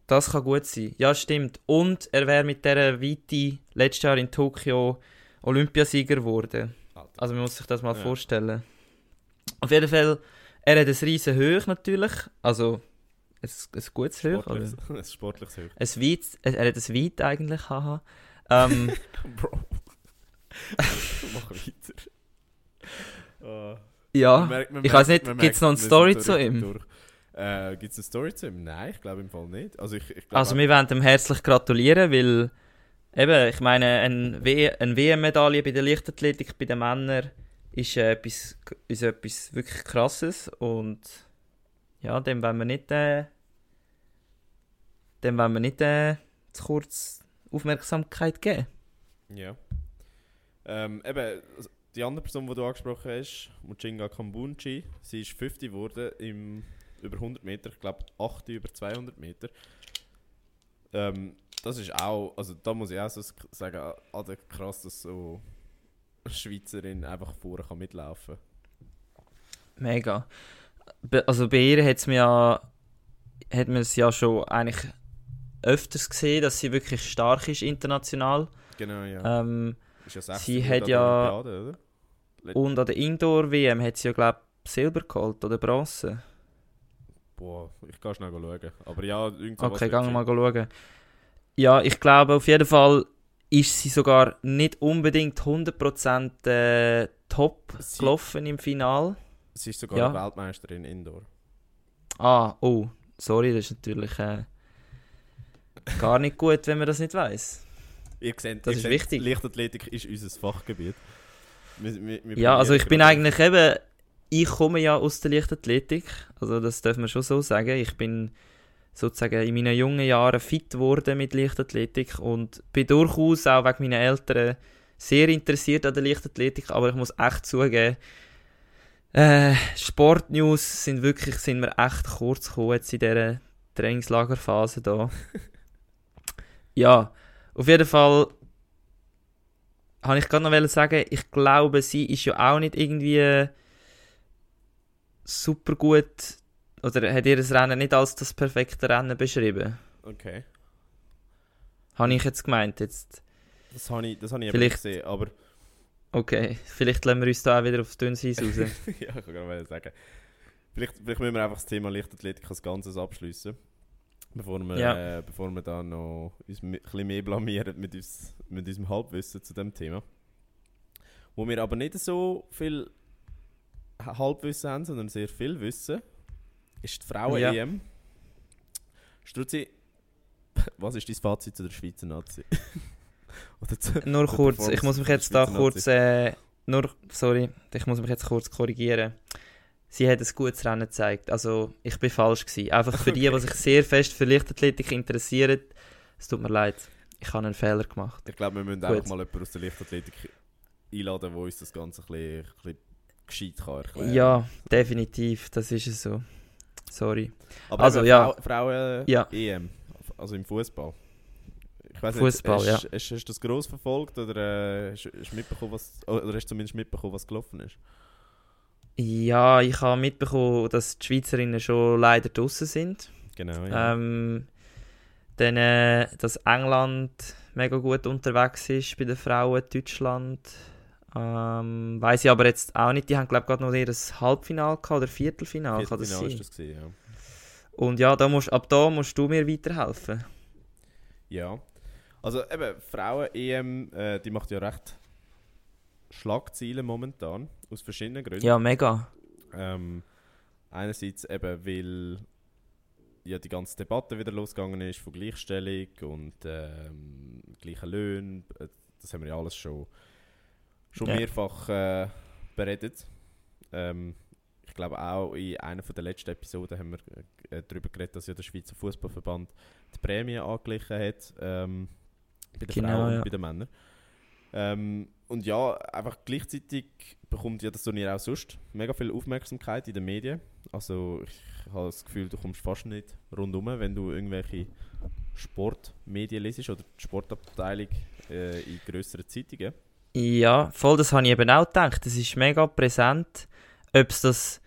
Das kann gut sein. Ja, stimmt. Und er wäre mit dieser Weite letztes Jahr in Tokio Olympiasieger geworden. Also man muss sich das mal Ja. vorstellen. Auf jeden Fall, er hat ein riesen Hoch natürlich. Also ein, ein gutes Hoch. Oder? Ein sportliches Höch. Ein weit, er hat ein weit eigentlich, haha. Ähm, Bro. Mach weiter. Ah. ja, merkt- ich weiß nicht, gibt es noch eine Story zu ihm? durch. Äh, gibt es eine Story zu ihm? Nein, ich glaube im Fall nicht. Also, ich, ich glaub Also wir wollen ihm herzlich gratulieren, weil eben, ich meine, ein w eine WM-Medaille bei der Leichtathletik bei den Männern ist, äh, etwas, ist etwas wirklich krasses und ja, dem wollen wir nicht, äh, dem wollen wir nicht äh, zu kurz Aufmerksamkeit geben. Ja. Ähm, eben, die andere Person, die du angesprochen hast, Mujinga Kambunchi, sie ist 50 geworden im über 100 Meter, ich glaube 8 über 200 Meter. Ähm, das ist auch, also da muss ich auch so sagen, ah, krass, dass so eine Schweizerin einfach vorne kann mitlaufen Mega. Also bei ihr hat mir ja, hat man es ja schon eigentlich öfters gesehen, dass sie wirklich stark ist international. Genau, ja. Ähm, ist ja 60 sie hat ja- oder? Und an der Indoor-WM hat sie ja, glaube ich, Silber geholt oder Bronze. Boah, ich kann schnell schauen. Aber ja, irgend Okay, gehen wir mal schauen. Ja, ich glaube, auf jeden Fall ist sie sogar nicht unbedingt 100% äh, top Sie- gelaufen im Final. Sie ist sogar Ja. Weltmeisterin Indoor. Ah, oh, sorry, das ist natürlich äh, gar nicht gut, wenn man das nicht weiß. Ihr seht, Das ihr ist seht, wichtig. Leichtathletik ist unser Fachgebiet. Wir, wir, wir Ja, also ich bin eigentlich eben, ich komme ja aus der Leichtathletik, also das darf man schon so sagen. Ich bin sozusagen in meinen jungen Jahren fit geworden mit Leichtathletik und bin durchaus auch wegen meinen Eltern sehr interessiert an der Leichtathletik, aber ich muss echt zugeben, äh, Sportnews sind wirklich, sind mir echt kurz gekommen jetzt in dieser Trainingslagerphase da. ja, auf jeden Fall habe ich gerade noch sagen, ich glaube, sie ist ja auch nicht irgendwie super gut oder hat ihr das Rennen nicht als das perfekte Rennen beschrieben. Okay. Habe ich jetzt gemeint. Jetzt, Das habe ich, das habe ich Vielleicht- nicht gesehen, aber okay, vielleicht lassen wir uns da auch wieder auf dünnes Eis raus. ja, ich kann gerade sagen. Vielleicht, vielleicht müssen wir einfach das Thema Leichtathletik als Ganzes abschließen. Bevor wir, Ja. äh, bevor wir dann noch uns ein bisschen mehr blamieren mit, uns, mit unserem Halbwissen zu dem Thema. Wo wir aber nicht so viel Halbwissen haben, sondern sehr viel Wissen, ist die Frauen-EM. Struzzi, was ist dein Fazit zu der Schweizer Nazi? Zu, nur kurz, ich muss mich jetzt da kurz, äh, nur, sorry, ich muss mich jetzt kurz korrigieren. Sie hat ein gutes Rennen gezeigt. Also, ich bin falsch gewesen. Einfach für die, die sich sehr fest für Leichtathletik interessieren, es tut mir leid. Ich habe einen Fehler gemacht. Ich glaube, wir müssen Gut. einfach mal jemanden aus der Leichtathletik einladen, der uns das Ganze ein bisschen, ein bisschen gescheit kann erklären Ja, definitiv, das ist es so. Sorry. Aber also, ja. Frau- Frauen Ja. EM, also im Fußball. Ich weiß Fußball, ja. hast, hast, du das gross verfolgt oder äh, hast, hast, du mitbekommen, was, oder hast du zumindest mitbekommen, was gelaufen ist? Ja, ich habe mitbekommen, dass die Schweizerinnen schon leider draußen sind. Genau, ja. Ähm, dann, äh, dass England mega gut unterwegs ist bei den Frauen, Deutschland. Ähm, weiß ich aber jetzt auch nicht. Die haben, glaube ich, gerade noch ihr Halbfinale gehabt oder Viertelfinale. Kann das Viertelfinale sein? das gewesen, ja. Und ja, da musst, ab da musst du mir weiterhelfen. Ja. Also eben, Frauen-EM, äh, die macht ja recht Schlagziele momentan, aus verschiedenen Gründen. Ja, mega. Ähm, einerseits eben, weil ja die ganze Debatte wieder losgegangen ist von Gleichstellung und ähm, gleichen Löhnen. Äh, Das haben wir ja alles schon, schon Ja. mehrfach äh, beredet. Ähm, ich glaube auch in einer der letzten Episoden haben wir äh, darüber geredet, dass ja der Schweizer Fußballverband die Prämie angeglichen hat ähm, bei den Genau, Frauen ja. und bei den Männern. Ähm, und ja, einfach gleichzeitig bekommt ja das Turnier auch sonst mega viel Aufmerksamkeit in den Medien. Also ich habe das Gefühl, du kommst fast nicht rundum, wenn du irgendwelche Sportmedien lesest oder die Sportabteilung äh, in grösseren Zeitungen. Ja, voll, das habe ich eben auch gedacht. Das ist mega präsent. Ob es das.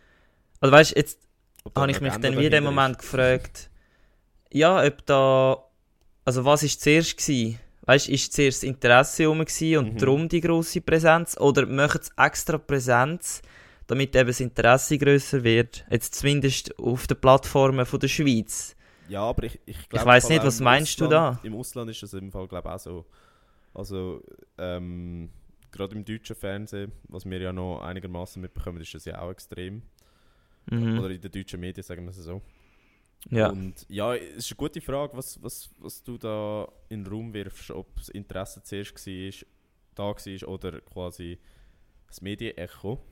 Also weißt du, jetzt habe ich mich dann wieder im Moment ist. gefragt, ja, ob da. Also was ist zuerst gewesen? Weißt du, ist zuerst das Interesse herum gewesen und Mhm. darum die grosse Präsenz? Oder machen sie extra Präsenz, damit eben das Interesse grösser wird? Jetzt zumindest auf den Plattformen von der Schweiz. Ja, aber ich, ich glaube... im Fall nicht, was meinst du Ausland- da? Im Ausland ist das im Fall, glaube ich, auch so. Also, ähm, gerade im deutschen Fernsehen, was wir ja noch einigermaßen mitbekommen, ist das ja auch extrem. Mhm. Oder in den deutschen Medien, sagen wir es so. Ja. Und ja, es ist eine gute Frage, was, was, was du da in den Raum wirfst, ob das Interesse zuerst war, da war oder quasi das Medienecho.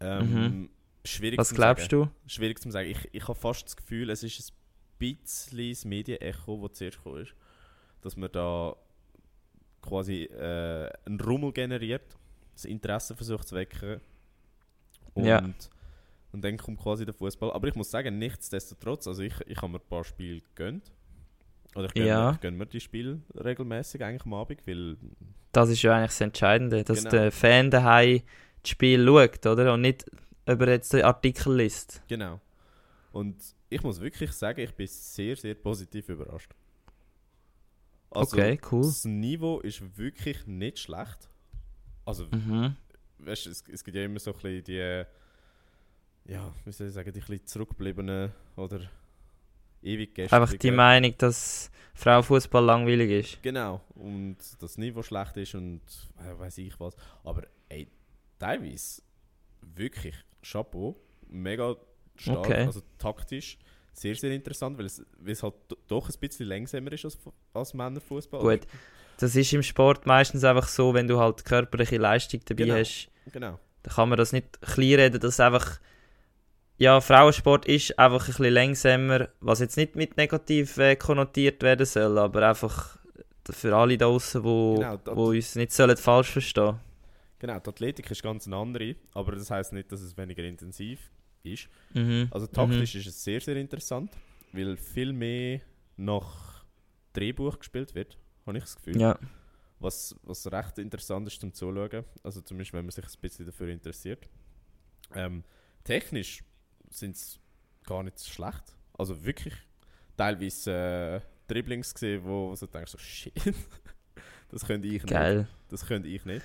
Ähm, Schwierig Was glaubst sagen. du? Schwierig zu sagen. Ich, ich habe fast das Gefühl, es ist ein bisschen das Medienecho, das zuerst gekommen ist. Dass man da quasi äh, einen Rummel generiert, das Interesse versucht zu wecken. Und, Ja. und dann kommt quasi der Fußball. Aber ich muss sagen, nichtsdestotrotz, also ich, ich habe mir ein paar Spiele gegönnt. Oder ich gönne, Ja. mir, gönne mir die Spiele regelmäßig eigentlich am Abend, weil Das ist ja eigentlich das Entscheidende, dass Genau. der Fan daheim das Spiel schaut, oder? Und nicht, ob er jetzt den Artikel liest. Genau. Und ich muss wirklich sagen, ich bin sehr, sehr positiv überrascht. Also, okay, cool. Das Niveau ist wirklich nicht schlecht. Also, Mhm. weißt du, es, es gibt ja immer so ein bisschen die, ja, wie soll ich sagen, die ein bisschen zurückgebliebenen oder ewig gestrigen. Einfach die Meinung, dass Frauenfußball langweilig ist. Genau. Und das Niveau schlecht ist und äh, weiß ich was. Aber ey, teilweise wirklich Chapeau. Mega stark. Okay. Also taktisch sehr, sehr interessant, weil es, weil es halt do- doch ein bisschen langsamer ist als, als Männerfußball. Gut, das ist im Sport meistens einfach so, wenn du halt körperliche Leistung dabei Genau. hast, Genau. dann kann man das nicht kleinreden, dass einfach ja, Frauensport ist einfach ein bisschen langsamer, was jetzt nicht mit negativ äh, konnotiert werden soll, aber einfach für alle da draussen, wo, Genau, wo uns nicht sollen falsch verstehen. Genau, die Athletik ist ganz eine andere, aber das heißt nicht, dass es weniger intensiv ist. Mhm. Also taktisch ist es sehr, sehr interessant, weil viel mehr nach Drehbuch gespielt wird, habe ich das Gefühl. Ja, Was, was recht interessant ist zum Zuschauen, also zumindest wenn man sich ein bisschen dafür interessiert. Ähm, technisch sind es gar nicht so schlecht. Also wirklich teilweise äh, Dribblings gesehen, wo so denkst so shit, das könnte ich nicht. geil. Das könnte ich nicht.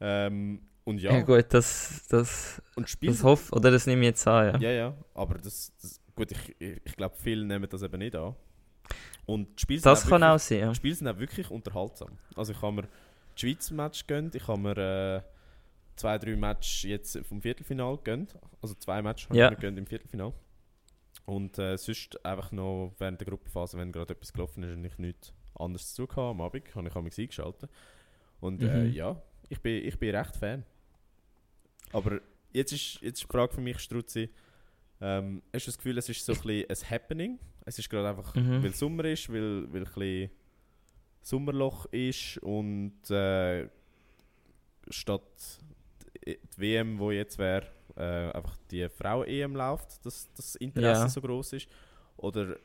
Ähm, und Ja, ja, gut, das, das, und Spiel das hoffe oder das nehme ich jetzt an, ja. ja, ja, aber das, das gut, ich, ich, ich glaube, viele nehmen das eben nicht an. Und die Spiele sind Das kann wirklich- auch sein, ja. die Spiele sind auch wirklich unterhaltsam. Also ich habe mir die Schweizer Match gönnt, ich habe mir äh, zwei, drei Matches jetzt vom Viertelfinal gönnt. Also zwei Matches habe Ja. ich mir gönnt im Viertelfinal. Und äh, sonst einfach noch während der Gruppenphase, wenn gerade etwas gelaufen ist und ich nichts anderes zu tun hatte am Abend, habe ich mich eingeschaltet. Und äh, Mhm. ja, ich bin, ich bin recht Fan. Aber jetzt ist, jetzt ist die Frage für mich, Struzzi, ähm, hast du das Gefühl, es ist so ein bisschen ein Happening? Es ist gerade einfach, Mhm. weil Sommer ist, weil, weil ein bisschen Sommerloch ist und äh, statt die WM, wo jetzt wäre, äh, einfach die Frauen-EM läuft, dass das Interesse Ja. so groß ist? Oder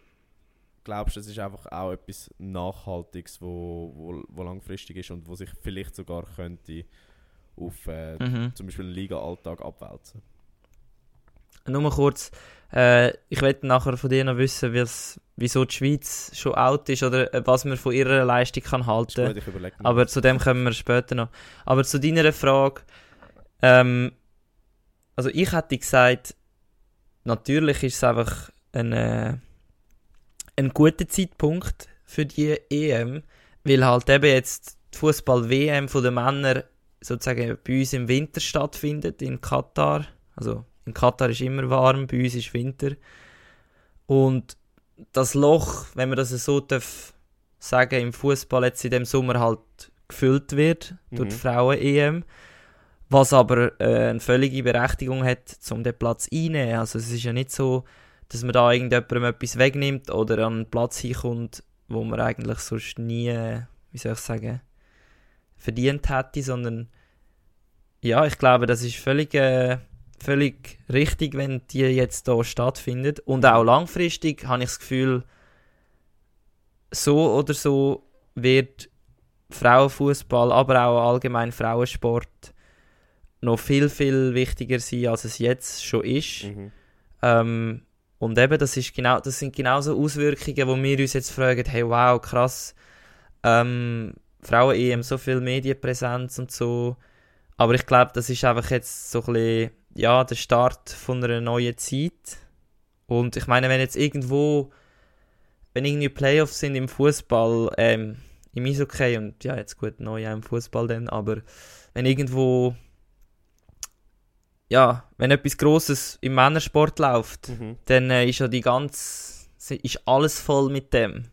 glaubst du, es ist einfach auch etwas Nachhaltiges, wo, wo, wo langfristig ist und wo sich vielleicht sogar könnte auf äh, Mhm. zum Beispiel einen Liga-Alltag abwälzen? Nur mal kurz, äh, ich möchte nachher von dir noch wissen, wie's- wieso die Schweiz schon out ist oder äh, was man von ihrer Leistung kann halten mir Aber das. zu dem kommen wir später noch. Aber zu deiner Frage, ähm, also ich hätte gesagt, natürlich ist es einfach ein, äh, ein guter Zeitpunkt für die EM, weil halt eben jetzt die Fußball-WM von den Männern sozusagen bei uns im Winter stattfindet, in Katar. Also in Katar ist immer warm, bei uns ist Winter. Und das Loch, wenn man das so darf sagen, im Fußball jetzt in dem Sommer halt gefüllt wird durch die Mhm. Frauen-EM. Was aber äh, eine völlige Berechtigung hat, um den Platz einzunehmen. Also es ist ja nicht so, dass man da irgendjemandem etwas wegnimmt oder an einen Platz hinkommt, wo man eigentlich sonst nie, wie soll ich sagen, verdient hätte, sondern ja, ich glaube, das ist völlig, äh, völlig richtig, wenn die jetzt da stattfindet. Und auch langfristig habe ich das Gefühl, so oder so wird Frauenfußball, aber auch allgemein Frauensport noch viel, viel wichtiger sein, als es jetzt schon ist. Mhm. Ähm, und eben, das, ist genau, das sind genauso Auswirkungen, wo wir uns jetzt fragen, hey, wow, krass, ähm, Frauen-EM, so viel Medienpräsenz und so. Aber ich glaube, das ist einfach jetzt so ein bisschen, ja, der Start von einer neuen Zeit. Und ich meine, wenn jetzt irgendwo, wenn irgendwie Playoffs sind im Fußball, ähm, im Eishockey und ja, jetzt gut, neu auch im Fußball dann, aber wenn irgendwo ja, wenn etwas Grosses im Männersport läuft, Mhm. dann äh, ist ja die ganze, ist alles voll mit dem.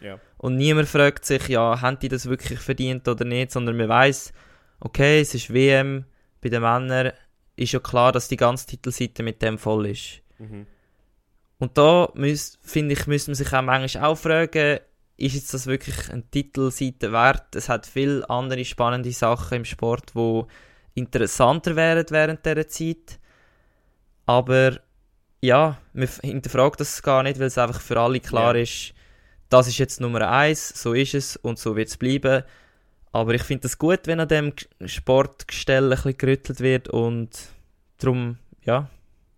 Ja. Und niemand fragt sich, ja, haben die das wirklich verdient oder nicht, sondern man weiß, okay, es ist WM, bei den Männern ist ja klar, dass die ganze Titelseite mit dem voll ist. Mhm. Und da finde ich, müsste man sich auch manchmal auch fragen, ist jetzt das wirklich eine Titelseite wert? Es hat viele andere spannende Sachen im Sport, wo interessanter wären während dieser Zeit. Aber ja, man hinterfragt das gar nicht, weil es einfach für alle klar Ja. ist, das ist jetzt Nummer eins, so ist es und so wird es bleiben. Aber ich finde es gut, wenn an dem Sportgestell ein bisschen gerüttelt wird und darum, ja,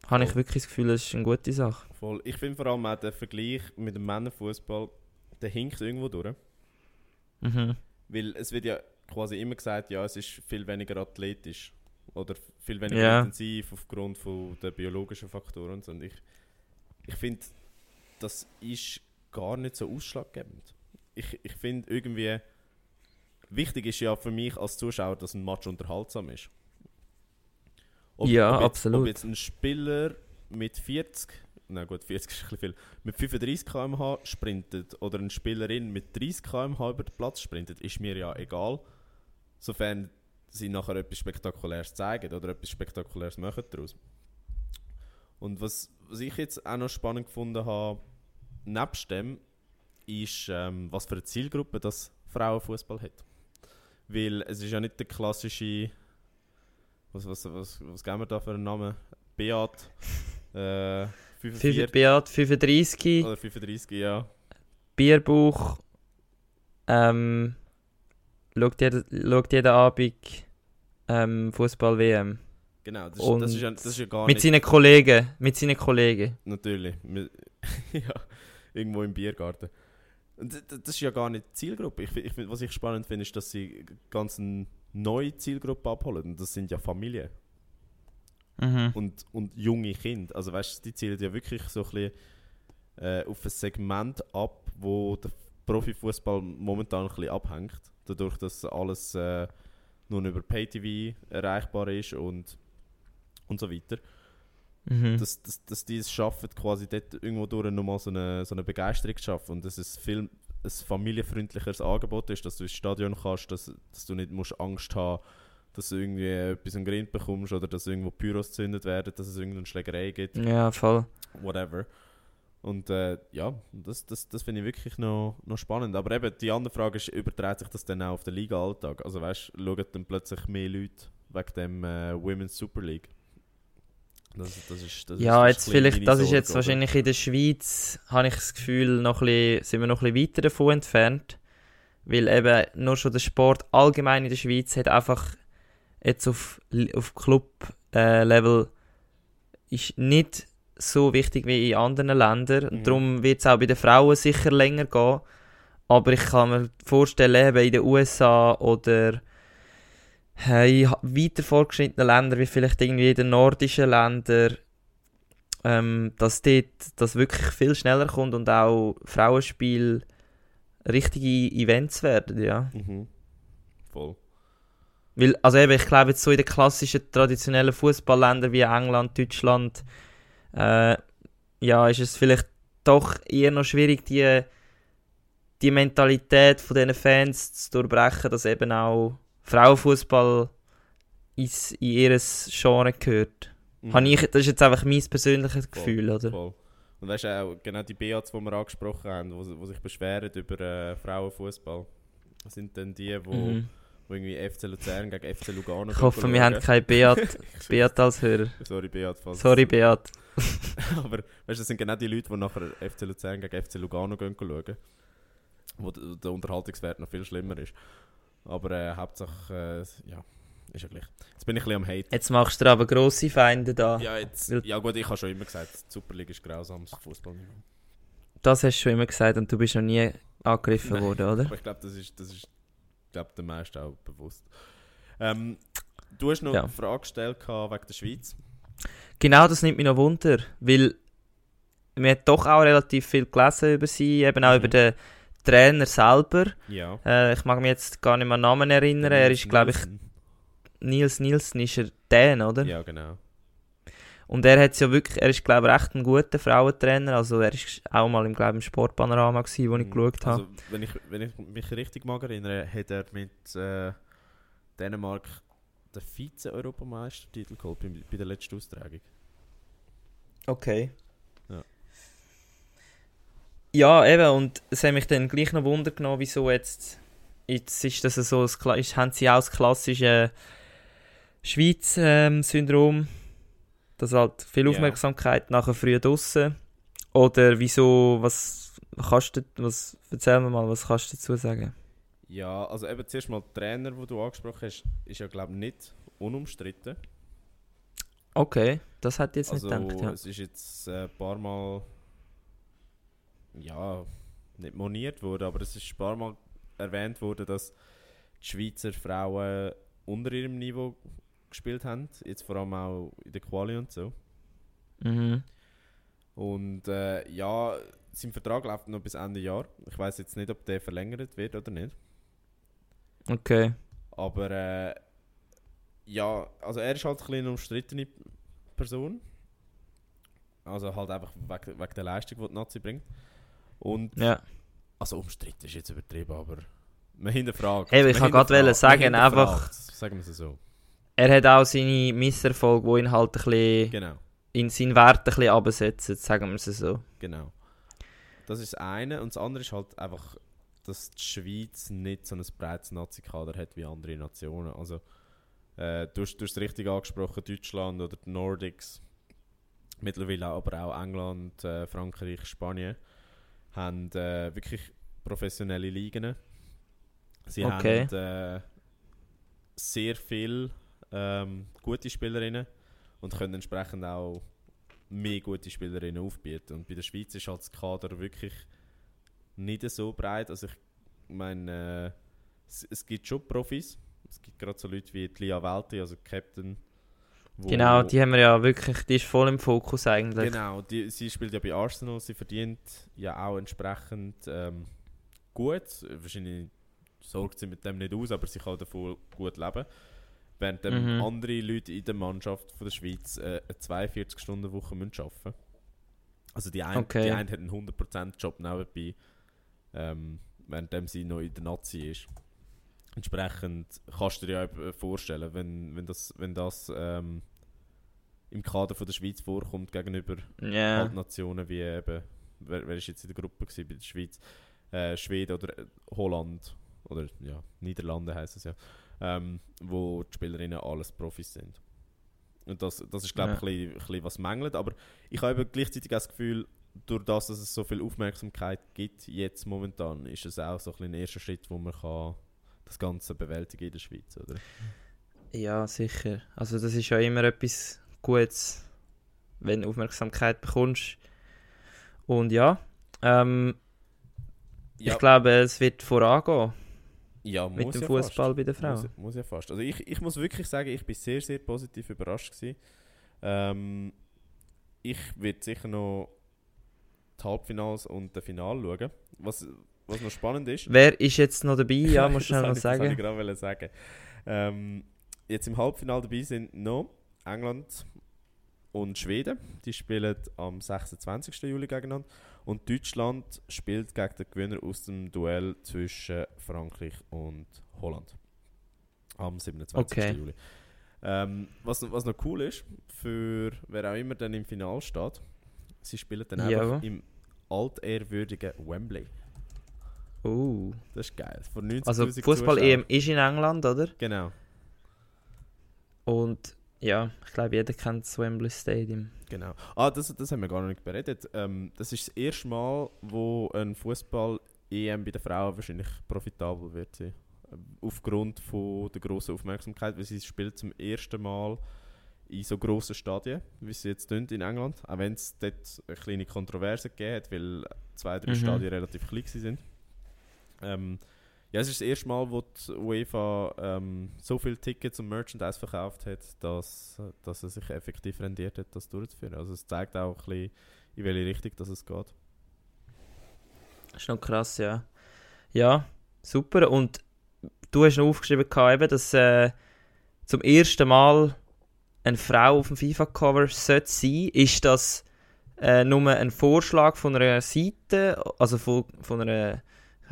habe ich wirklich das Gefühl, es ist eine gute Sache. Voll. Ich finde vor allem auch der Vergleich mit dem Männerfußball, der hinkt irgendwo durch. Mhm. Weil es wird ja quasi immer gesagt, ja, es ist viel weniger athletisch oder viel weniger Ja. intensiv aufgrund von der biologischen Faktoren und so. Und ich, ich finde, das ist gar nicht so ausschlaggebend. Ich, ich finde irgendwie, wichtig ist ja für mich als Zuschauer, dass ein Match unterhaltsam ist. Ja, jetzt, absolut. Ob jetzt ein Spieler mit 40, na gut, 40 ist ein bisschen viel, mit 35 km/h sprintet oder eine Spielerin mit 30 km/h über den Platz sprintet, ist mir ja egal, sofern sie nachher etwas Spektakuläres zeigen oder etwas Spektakuläres machen daraus. Und was, was ich jetzt auch noch spannend gefunden habe, nebst dem, ist, ähm, was für eine Zielgruppe das Frauenfußball hat. Weil es ist ja nicht der klassische, was, was, was, was geben wir da für einen Namen? Beat, äh, 45 Fünf- Beat 35, oder 35, ja. Bierbuch, ähm, schaut, jeden, schaut jeden Abend ähm, Fußball-WM. Genau, das, ist- das, ist ja, das ist ja gar Mit nicht... seinen Kollegen, mit seinen Kollegen. Natürlich. ja, irgendwo im Biergarten. Und das ist ja gar nicht die Zielgruppe. Ich, ich, was ich spannend finde, ist, dass sie ganz eine neue Zielgruppe abholen. Und das sind ja Familien Mhm. und, und junge Kinder. Also weißt du, die zielen ja wirklich so ein bisschen äh, auf ein Segment ab, wo der Profifußball momentan ein bisschen abhängt. Dadurch, dass alles äh, nur über Pay-TV erreichbar ist und, und so weiter. Mhm. dass, dass, dass die es schaffen, quasi dort irgendwo durch nochmal so eine, so eine Begeisterung zu schaffen und dass es viel ein familienfreundlicheres Angebot ist, dass du ins Stadion kannst, dass, dass du nicht musst Angst haben dass du irgendwie etwas im Grind bekommst oder dass irgendwo Pyros gezündet werden, dass es irgendeine Schlägerei gibt, Ja, voll. whatever. Und äh, ja, das, das, das finde ich wirklich noch, noch spannend. Aber eben, die andere Frage ist, überträgt sich das dann auch auf den Liga-Alltag? Also weißt du, schauen dann plötzlich mehr Leute wegen dem äh, Women's Super League? Das, das ist, das Ja, ist jetzt vielleicht, das ist jetzt oder? wahrscheinlich in der Schweiz, habe ich das Gefühl, noch ein bisschen, sind wir noch ein bisschen weiter davon entfernt. Weil eben nur schon der Sport allgemein in der Schweiz hat einfach jetzt auf, auf Club-Level ist nicht so wichtig wie in anderen Ländern. Mhm. darum wird es auch bei den Frauen sicher länger gehen. Aber ich kann mir vorstellen, eben in den USA oder in weiter fortgeschrittenen Ländern, wie vielleicht irgendwie in den nordischen Ländern, ähm, dass dort das wirklich viel schneller kommt und auch Frauenspiel richtige Events werden, ja. Mhm. Voll. Weil, also eben, ich glaube jetzt so in den klassischen traditionellen Fußballländern wie England, Deutschland, äh, ja, ist es vielleicht doch eher noch schwierig, die, die Mentalität von diesen Fans zu durchbrechen, dass eben auch Frauenfußball in ihr Genre gehört. Mhm. Ich, das ist jetzt einfach mein persönliches Gefühl, oder? Voll. Und weißt du auch, genau die Beats, die wir angesprochen haben, die sich beschweren über äh, Frauenfußball, sind dann die, die Mhm. wo irgendwie FC Luzern gegen FC Lugano Ich hoffe, wir haben keinen Beat, Beat als Hörer. Sorry, Beat. Falls Sorry, Beat. Aber weißt, das sind genau die Leute, die nachher FC Luzern gegen FC Lugano gehen schauen. Wo der Unterhaltungswert noch viel schlimmer ist. Aber äh, Hauptsache, äh, ja, ist ja gleich. Jetzt bin ich ein bisschen am Hate. Jetzt machst du dir aber grosse Feinde da. Ja, jetzt, ja gut, ich habe schon immer gesagt, die Super League ist grausames Fußballniveau. Das hast du schon immer gesagt und du bist noch nie angegriffen Nein. worden, oder? Aber ich glaube, das ist, das ist glaub, den meisten auch bewusst. Ähm, du hast noch Ja. eine Frage gestellt wegen der Schweiz. Genau, das nimmt mich noch Wunder, weil wir haben doch auch relativ viel gelesen über sie, eben auch Mhm. über den Trainer selber. Ja. Äh, ich mag mich jetzt gar nicht mehr an Namen erinnern. Er ist, glaube ich, Nils Nielsen ist er Dän, oder? Ja, genau. Und er hat ja wirklich, er ist glaube ich echt ein guter Frauentrainer. Also er ist auch mal im, glaube ich, im Sportpanorama gewesen, wo ich geschaut habe. Also, wenn ich, wenn ich mich richtig mag erinnere, hat er mit äh, Dänemark den Vize-Europameistertitel geholt bei, bei der letzten Austragung. Okay. Ja. Ja, eben, und es hat mich dann gleich noch Wunder genommen, wieso jetzt, jetzt ist das so, ein, ist, haben sie auch das klassische Schweiz-Syndrom, dass halt viel Ja. Aufmerksamkeit nachher früh draussen, oder wieso, was kannst du, was, erzähl mir mal, was kannst du dazu sagen? Ja, also eben zuerst mal Trainer, den du angesprochen hast, ist ja glaube ich nicht unumstritten. Okay, das ich jetzt also nicht gedacht, ja. es ist jetzt äh, ein paar Mal ja, nicht moniert worden, aber es ist ein paar Mal erwähnt worden, dass die Schweizer Frauen unter ihrem Niveau gespielt haben, jetzt vor allem auch in der Quali und so. Mhm. Und äh, ja, sein Vertrag läuft noch bis Ende Jahr. Ich weiß jetzt nicht, ob der verlängert wird oder nicht. Okay. Aber äh, ja, also er ist halt ein bisschen eine umstrittene Person. Also halt einfach wegen, wegen der Leistung, die die Nazi bringt. Und, Ja. also umstritten ist jetzt übertrieben, aber man hinterfragt. Eben, ich kann gerade sagen, einfach- Sagen wir es so. Er hat auch seine Misserfolge, die ihn halt ein bisschen, Genau, in seinen Wert ein bisschen runtersetzen, sagen wir es so. genau. Das ist das eine. Und das andere ist halt einfach, dass die Schweiz nicht so ein breites Nazi-Kader hat wie andere Nationen. Also, äh, du, hast, du hast es richtig angesprochen, Deutschland oder die Nordics, mittlerweile aber auch England, äh, Frankreich, Spanien, haben äh, wirklich professionelle Ligen. Sie Okay. haben äh, sehr viele ähm, gute Spielerinnen und können entsprechend auch mehr gute Spielerinnen aufbieten. Und bei der Schweiz ist halt das Kader wirklich nicht so breit. Also ich meine, äh, es, es gibt schon Profis. Es gibt gerade so Leute wie die Lia Welti, also Captain. Genau, die haben wir ja wirklich, die ist voll im Fokus eigentlich. Genau, die, sie spielt ja bei Arsenal, sie verdient ja auch entsprechend ähm, gut. Wahrscheinlich sorgt sie mit dem nicht aus, aber sie kann davon gut leben. Während Mhm. andere Leute in der Mannschaft von der Schweiz äh, eine 42-Stunden-Woche müssen arbeiten Also die eine, Okay. die eine hat einen 100%-Job nebenbei, ähm, während sie noch in der Nazi ist. Entsprechend kannst du dir ja vorstellen, wenn, wenn das, wenn das ähm, im Kader von der Schweiz vorkommt gegenüber Ja. halt Nationen wie eben, wer, wer ist jetzt in der Gruppe gewesen, bei der Schweiz? Äh, Schweden oder äh, Holland oder ja, Niederlande heißt es ja, ähm, wo die Spielerinnen alles Profis sind. Und das, das ist glaube ich Ja. ein, bisschen, ein bisschen was mängelt, aber ich habe gleichzeitig auch das Gefühl, durch das, dass es so viel Aufmerksamkeit gibt jetzt momentan, ist es auch so ein, bisschen ein erster Schritt, wo man kann das Ganze bewältigen in der Schweiz, oder? ja, sicher. Also das ist ja immer etwas Gutes, wenn du Aufmerksamkeit bekommst. Und ja, ähm, Ja, ich glaube, es wird vorangehen ja, mit muss dem ja Fußball fast. bei der Frau. Muss, muss ja fast. Also ich, ich muss wirklich sagen, ich bin sehr, sehr positiv überrascht gewesen. Ähm, ich werde sicher noch die Halbfinals und das Finale schauen. Was, was noch spannend ist... Wer ist jetzt noch dabei? Ja, Das schnell noch ich- Das wollte ich sagen. gerade sagen. Ähm, jetzt im Halbfinale dabei sind noch England und Schweden. Die spielen am 26. Juli gegeneinander. Und Deutschland spielt gegen den Gewinner aus dem Duell zwischen Frankreich und Holland. Am 27. Okay. Juli. Ähm, was, was noch cool ist, für wer auch immer dann im Finale steht, sie spielen dann Ja. einfach im altehrwürdigen Wembley. Uh. Das ist geil. Vor 90 Also Fußball-EM ist in England, oder? Genau, Und ja, ich glaube, jeder kennt das Wembley Stadium. genau. Ah, das, das haben wir gar noch nicht beredet. Ähm, das ist das erste Mal, wo ein Fußball-EM bei den Frauen wahrscheinlich profitabel wird sein. aufgrund von der grossen Aufmerksamkeit, weil sie spielt zum ersten Mal in so grossen Stadien, wie sie jetzt tun in England, auch wenn es dort eine kleine Kontroverse gegeben hat, weil zwei, drei Mhm. Stadien relativ klein sind. Ähm, ja, es ist das erste Mal, wo die UEFA ähm, so viele Tickets und Merchandise verkauft hat, dass, dass es sich effektiv rendiert hat, das durchzuführen. Also es zeigt auch ein bisschen, in welche Richtung dass es geht. Das ist noch krass, ja. Ja, super. Und du hast noch aufgeschrieben, eben, dass äh, zum ersten Mal eine Frau auf dem FIFA-Cover sollte sein. Ist das äh, nur ein Vorschlag von einer Seite, also von, von einer,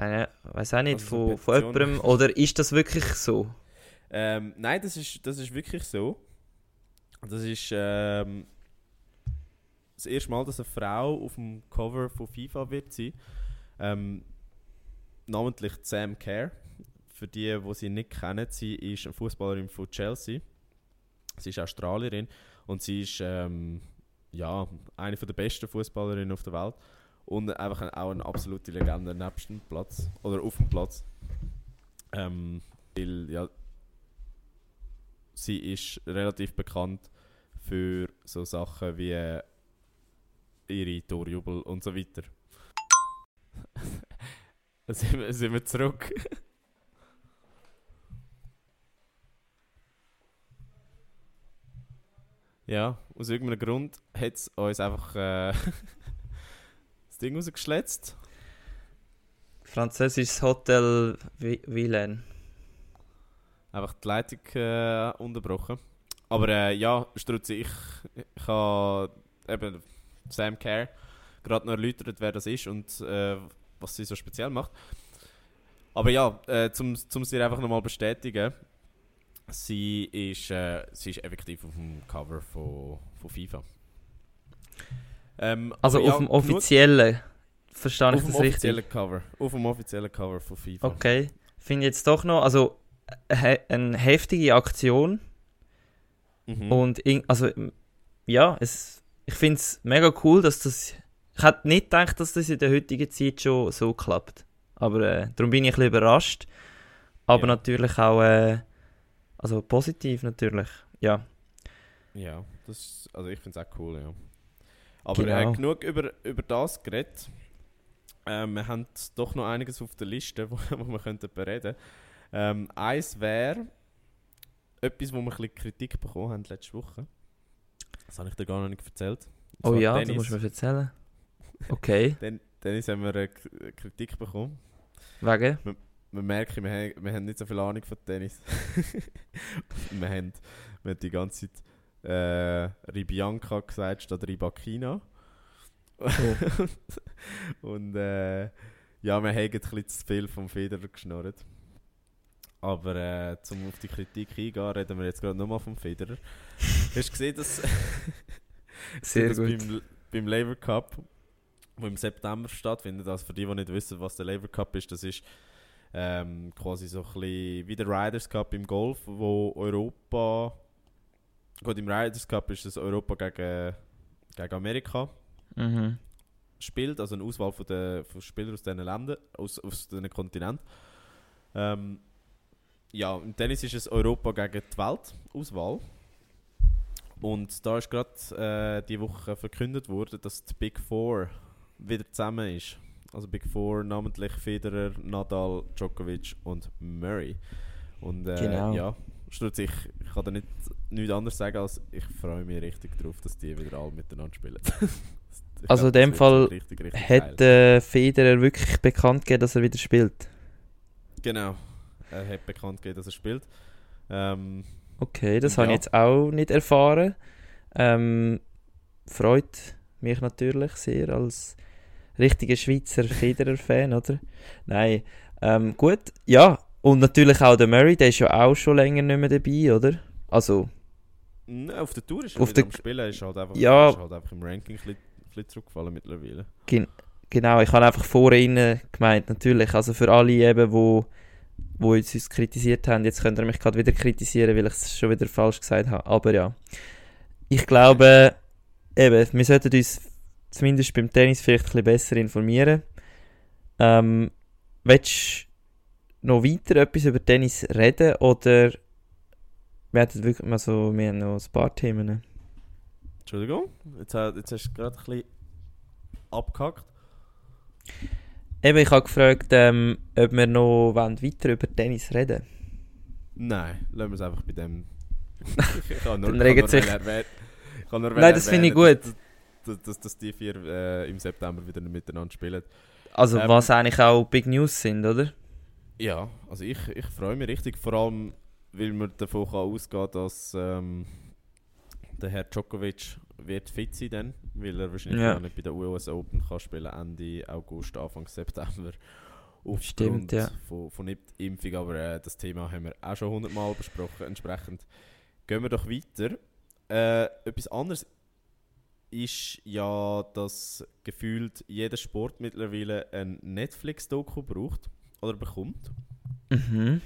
keine, weiß auch nicht, Also von, von jemandem, oder ist das wirklich so? Ähm, nein, das ist, das ist wirklich so. Das ist ähm, das erste Mal, dass eine Frau auf dem Cover von FIFA wird sein. Ähm, namentlich Sam Kerr. Für die, die sie nicht kennen, sie ist eine Fußballerin von Chelsea. Sie ist Australierin und sie ist ähm, ja, eine der besten Fußballerinnen auf der Welt. Und einfach ein, auch eine absolute Legende nebst dem Platz. Oder auf dem Platz. Ähm, weil, ja, sie ist relativ bekannt für so Sachen wie äh, ihre Torjubel und so weiter. Sind wir, sind wir zurück. ja, aus irgendeinem Grund hat es uns einfach äh, Ding rausgeschletzt. Französisches Hotel Villain. einfach die Leitung äh, unterbrochen. Aber äh, ja, Strutzi, ich, ich habe eben Sam Kerr gerade noch erläutert, wer das ist und äh, was sie so speziell macht. Aber ja, äh, zum, zum sie einfach nochmal bestätigen, sie ist, äh, sie ist effektiv auf dem Cover von, von FIFA. Ähm, Also ja, auf dem offiziellen. Verstehe ich das richtig? Cover. Auf dem offiziellen Cover von FIFA. Okay. Finde jetzt doch noch, also he eine heftige Aktion. Mhm. Und in, also ja, es, ich finde es mega cool, dass das. Ich hätte nicht gedacht, dass das in der heutigen Zeit schon so klappt. Aber äh, darum bin ich ein bisschen überrascht. Aber Ja. natürlich auch äh, also positiv natürlich. Ja. Ja, das, also ich finde es auch cool, ja. Aber Genau. äh, genug über, über das geredet. Äh, wir haben doch noch einiges auf der Liste, wo, wo wir könnten bereden ähm, Eins wäre etwas, wo wir ein bisschen Kritik bekommen haben letzte Woche. Das habe ich dir gar noch nicht erzählt. Und Oh ja, Dennis, du musst mir erzählen. Okay, Den, Dennis haben wir eine K- Kritik bekommen. wegen? Wir merken, wir haben, wir haben nicht so viel Ahnung von Tennis. wir, haben, wir haben die ganze Zeit äh, Ribianca gesagt statt Ribakina. Und äh, ja, wir haben ein bisschen zu viel vom Federer geschnurrt. Aber äh, zum auf die Kritik eingehen, reden wir jetzt gerade nochmal vom Federer. Hast du gesehen, dass, Sehr dass gut. beim, beim Labour Cup, wo im September stattfindet, also für die, die nicht wissen, was der Labour Cup ist, das ist ähm, quasi so ein bisschen wie der Riders Cup im Golf, wo Europa. Gut, im Riders Cup ist es Europa gegen, gegen Amerika Mhm. spielt, also eine Auswahl von, den, von Spielern aus diesen Ländern, aus, aus diesen Kontinenten. Ähm, ja, im Tennis ist es Europa gegen die Welt Auswahl. Und da ist gerade äh, die Woche verkündet worden, dass die Big Four wieder zusammen ist. Also Big Four, namentlich Federer, Nadal, Djokovic und Murray. Und äh, Genau. ja, Sturz, ich, ich kann da nicht nichts anderes sagen, als ich freue mich richtig darauf, dass die wieder alle miteinander spielen. Also in glaub, dem das wird Fall richtig, richtig. Hat äh, Federer wirklich bekannt gegeben, dass er wieder spielt? Genau. Er hat bekannt gegeben, dass er spielt. Ähm, Okay, das Ja. habe ich jetzt auch nicht erfahren. Ähm, freut mich natürlich sehr als richtiger Schweizer Federer-Fan, oder? Nein. Ähm, gut, ja. Und natürlich auch der Murray, der ist ja auch schon länger nicht mehr dabei, oder? Also, n- auf der Tour ist er Auf der- am Spielen, ist halt einfach, Ja. ist halt einfach im Ranking ein bisschen, ein bisschen zurückgefallen mittlerweile. genau, ich habe einfach vorhin gemeint, natürlich. Also für alle eben, wo, wo uns, uns kritisiert haben, jetzt könnt ihr mich gerade wieder kritisieren, weil ich es schon wieder falsch gesagt habe. Aber ja. Ich glaube, eben, wir sollten uns zumindest beim Tennis vielleicht ein bisschen besser informieren. Ähm, willst noch weiter etwas über Tennis reden oder werden wirklich mal so, wir haben noch ein paar Themen? Entschuldigung, jetzt, hat- jetzt hast du gerade ein bisschen abgehackt. Eben, ich habe gefragt, ähm, ob wir noch wollen weiter über Tennis reden Nein, lassen wir es einfach bei dem. ich kann Dann regt sich- nur Nein, das finde ich gut. Dass, dass, dass die vier äh, im September wieder miteinander spielen. Also Ähm, was eigentlich auch Big News sind, oder? Ja, also ich, ich freue mich richtig, vor allem weil man davon kann ausgehen dass ähm, der Herr Djokovic wird fit sein dann, weil er wahrscheinlich Ja. auch nicht bei der US Open kann spielen Ende August, Anfang September. Aufgrund Stimmt, ja. von, von nicht Impfung, aber äh, das Thema haben wir auch schon hundertmal besprochen. Entsprechend gehen wir doch weiter. Äh, etwas anderes ist ja, dass gefühlt jeder Sport mittlerweile ein Netflix-Doku braucht oder bekommt. Mhm.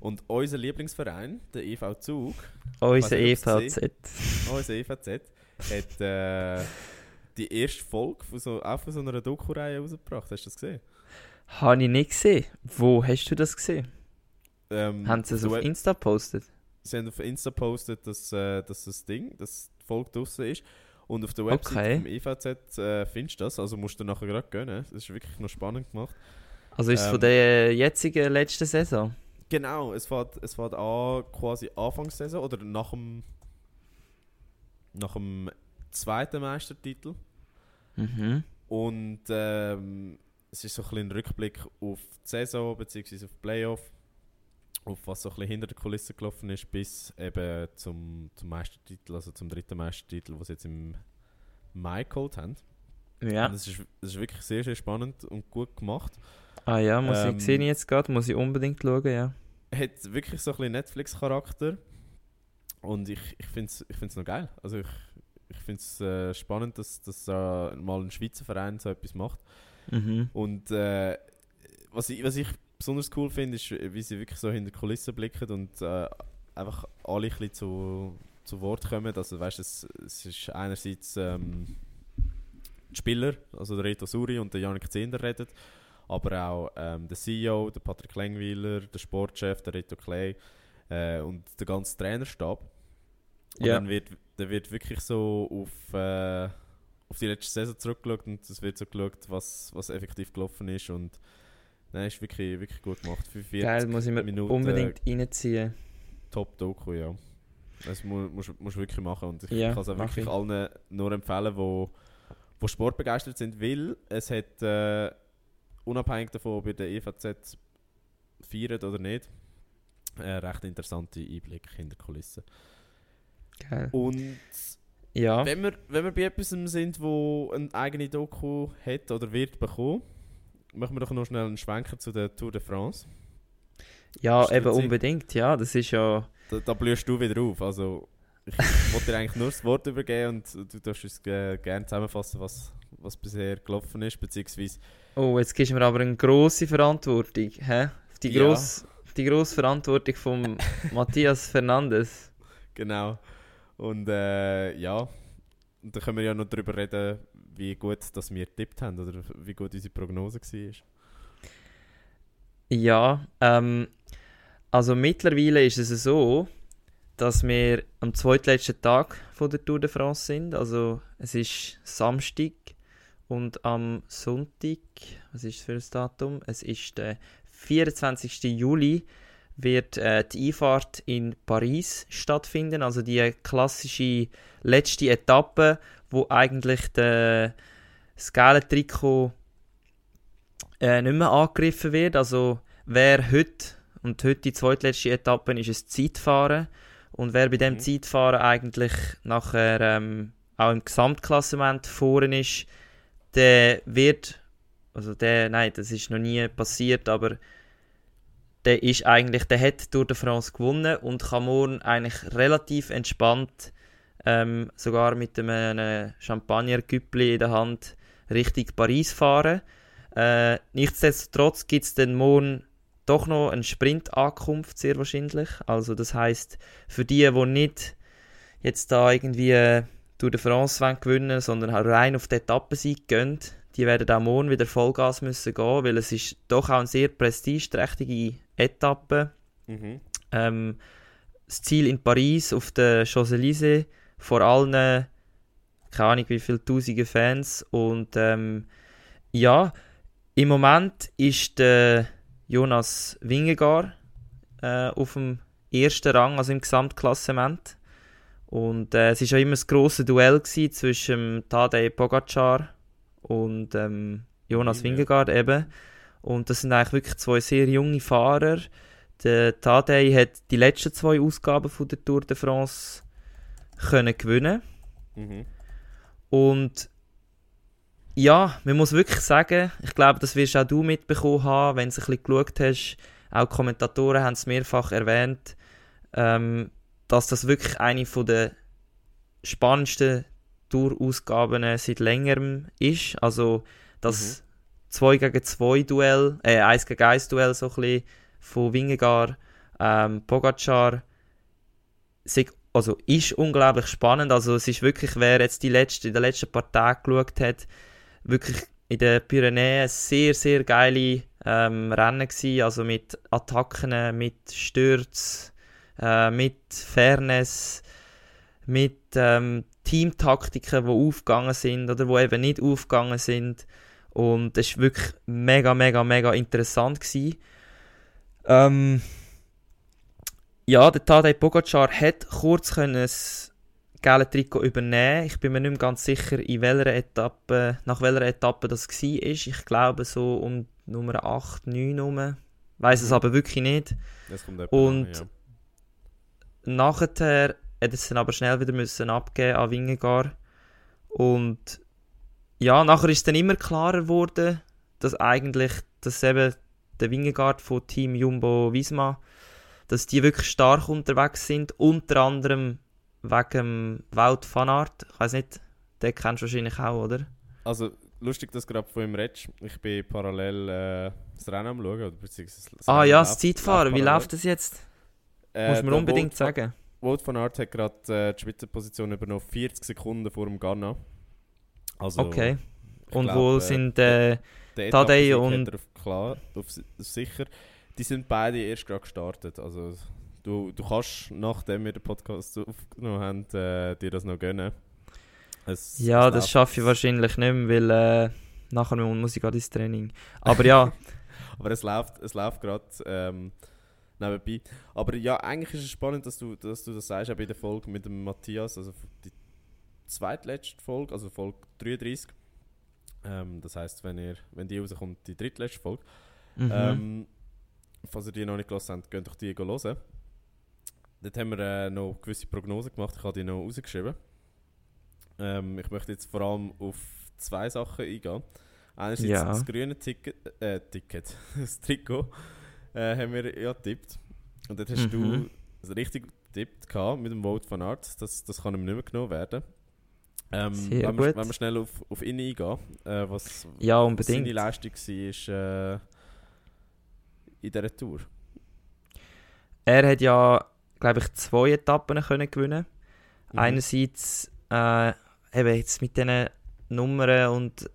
Und unser Lieblingsverein, der EV Zug, Unser EVZ. es unser EVZ, hat äh, die erste Folge von so, auch von so einer Doku-Reihe rausgebracht. Hast du das gesehen? Habe ich nicht gesehen. Wo hast du das gesehen? Ähm, Haben sie es auf Insta gepostet? Sie haben auf Insta gepostet, dass, äh, dass das Ding, dass die Folge draussen ist. Und auf der Website Okay. vom EVZ äh, findest du das. Also musst du nachher gerade gönnen. Das ist wirklich noch spannend gemacht. Also ist es von Ähm, der jetzigen letzten Saison? Genau, es fährt, es fährt an quasi Anfangssaison oder nach dem, nach dem zweiten Meistertitel. Mhm. Und ähm, es ist so ein, bisschen ein Rückblick auf die Saison bzw. auf die Playoff, auf was so ein bisschen hinter der Kulisse gelaufen ist, bis eben zum, zum Meistertitel, also zum dritten Meistertitel, was sie jetzt im Mai geholt haben. Ja. Das ist, das ist wirklich sehr, sehr spannend und gut gemacht. Ah ja, muss Ähm, ich sehen jetzt gerade, muss ich unbedingt schauen, ja. Hat wirklich so ein bisschen Netflix-Charakter. Und ich, ich finde es ich find's noch geil. Also ich, ich finde es äh, spannend, dass, dass äh, mal ein Schweizer Verein so etwas macht. Mhm. Und äh, was, ich, was ich besonders cool finde, ist, wie sie wirklich so hinter die Kulissen blicken und äh, einfach alle ein bisschen zu, zu Wort kommen. Also weißt, es, es ist einerseits ähm, Spieler, also der Reto Suri und der Janik Zehnder reden, aber auch ähm, der CEO, der Patrick Lengweiler, der Sportchef, der Reto Clay äh, und der ganze Trainerstab. Und Ja. dann wird, dann wird wirklich so auf, äh, auf die letzte Saison zurückgeschaut und es wird so geschaut, was, was effektiv gelaufen ist und nein, ist wirklich, wirklich gut gemacht. 45 Geil, muss ich mir Minuten unbedingt reinziehen. Top-Doku, ja. Das mu musst du wirklich machen und ich Ja, kann es auch wirklich ich. allen nur empfehlen, wo, wo sportbegeistert sind, weil es hat, äh, unabhängig davon, ob ihr den EVZ feiert oder nicht, äh, recht interessante Einblicke hinter die Kulissen. Geil. Und Ja. wenn, wir, wenn wir bei etwas sind, wo eine eigene Doku hat oder wird bekommen, machen wir doch noch schnell einen Schwenker zu der Tour de France. Ja, eben unbedingt, ja. Das ist ja. Da, da blühst du wieder auf. Also, ich wollte dir eigentlich nur das Wort übergeben und du darfst uns gerne zusammenfassen, was, was bisher gelaufen ist, beziehungsweise Oh, jetzt gibst du mir aber eine grosse Verantwortung. Hä? Die, Ja. gross, die grosse Verantwortung von Matthias Fernandes. genau. Und äh, ja, und da können wir ja noch darüber reden, wie gut dass wir getippt haben oder wie gut unsere Prognose war. Ja, ähm, also mittlerweile ist es so, dass wir am zweitletzten Tag von der Tour de France sind. Also es ist Samstag und am Sonntag, was ist es für ein Datum? Es ist der 24. Juli wird äh, die Einfahrt in Paris stattfinden, also die klassische letzte Etappe, wo eigentlich der, das gelbe Trikot äh, nicht mehr angegriffen wird. Also wer heute, und heute die zweitletzte Etappe ist es Zeitfahren, und wer bei dem Mhm. Zeitfahren eigentlich nachher ähm, auch im Gesamtklassement vorne ist, der wird, also der, nein, das ist noch nie passiert, aber der ist eigentlich, der hat Tour de France gewonnen und kann morgen eigentlich relativ entspannt, ähm, sogar mit einem Champagner-Güppli in der Hand, Richtung Paris fahren. Äh, nichtsdestotrotz gibt es dann morgen doch noch eine Sprintankunft, sehr wahrscheinlich. Also das heißt für die, die nicht jetzt da irgendwie Tour de France wollen gewinnen sondern halt rein auf die Etappensieg gehen, die werden auch morgen wieder Vollgas müssen gehen, weil es ist doch auch eine sehr prestigeträchtige Etappe. Mhm. Ähm, das Ziel in Paris auf der Champs-Élysées vor allen, keine Ahnung wie viele tausende Fans. Und ähm, ja, im Moment ist der Jonas Wingegar äh, auf dem ersten Rang, also im Gesamtklassement. Und äh, es war ja immer das grosse Duell gewesen zwischen Tadej Pogacar und ähm, Jonas. Wingegaard eben. Und das sind eigentlich wirklich zwei sehr junge Fahrer. Der Tadej hat die letzten zwei Ausgaben von der Tour de France können gewinnen. Mhm. Und ja, man muss wirklich sagen, ich glaube, das wirst auch du mitbekommen haben, wenn du ein bisschen geschaut hast. Auch die Kommentatoren haben es mehrfach erwähnt, ähm, dass das wirklich eine von der spannendsten Tourausgaben seit längerem ist. Also das 2 gegen 2 Duell, äh 1 gegen 1 Duell so ein bisschen von Wingegar, ähm, Pogacar, also ist unglaublich spannend. Also es ist wirklich, wer jetzt die letzte, in den letzten paar Tagen geschaut hat, wirklich in den Pyrenäen sehr, sehr geile ähm, Rennen gewesen. Also mit Attacken, mit Stürz, äh, mit Fairness, mit ähm, Teamtaktiken, die aufgegangen sind oder die eben nicht aufgegangen sind. Und das war wirklich mega, mega, mega interessant. Gewesen. Ähm, ja, der Tadej Pogacar hat kurz können das gelbe Trikot übernehmen. Ich bin mir nicht mehr ganz sicher, in welcher Etappe, nach welcher Etappe das war. Ich glaube so um Nummer 8, 9 herum. Weiß es Mhm. aber wirklich nicht. Und- an, ja. Nachher hat es dann aber schnell wieder müssen abgeben an Wingegar. Und ja, nachher ist dann immer klarer geworden, dass eigentlich, dass eben der Wingegaard von Team Jumbo Visma, dass die wirklich stark unterwegs sind, unter anderem wegen dem Wout van Aert. Ich weiß nicht, den kennst du wahrscheinlich auch, oder? Also, lustig, dass du gerade von ihm redest. Ich bin parallel äh, das Rennen am schauen. Oder beziehungsweise Ah ja, das Zeitfahren, wie läuft das jetzt? Äh, Muss man unbedingt Wout- sagen. Wout van Aert hat gerade äh, die Spitzenposition übernommen, 40 Sekunden vor dem Ghana. Also, Okay. Und glaub, wo äh, sind äh, Tadej und- auf klar, auf, si- sicher. Die sind beide erst gerade gestartet. Also, du, du kannst, nachdem wir den Podcast aufgenommen haben, äh, dir das noch gönnen. Es, Ja, es das schaffe ich wahrscheinlich nicht mehr, weil äh, nachher muss ich gerade ins Training. Aber ja, Aber es läuft, es läuft gerade ähm, nebenbei. Aber ja, eigentlich ist es spannend, dass du, dass du das sagst, auch bei der Folge mit dem Matthias, also die zweitletzte Folge, also Folge 33. Ähm, das heißt, wenn, ihr, wenn die rauskommt, die drittletzte Folge. mhm. Ähm, falls ihr die noch nicht gelassen habt, könnt doch die hören. Dort haben wir äh, noch gewisse Prognosen gemacht, ich habe die noch rausgeschrieben. Ähm, ich möchte jetzt vor allem auf zwei Sachen eingehen. Einerseits Ja. das grüne Ticket, äh, Ticket, das Trikot, äh, haben wir ja getippt. Und dort hast Mhm. du richtig getippt gehabt mit dem Vote von Art. Das, das kann ihm nicht mehr genommen werden. Ähm, Sehr wenn, wir, gut. wenn wir schnell auf, auf ihn eingehen, äh, was, ja, unbedingt. seine Leistung war äh, in dieser Tour. Er hat ja, glaube ich, zwei Etappen können gewinnen. Mhm. Einerseits äh, eben jetzt mit diesen Nummern und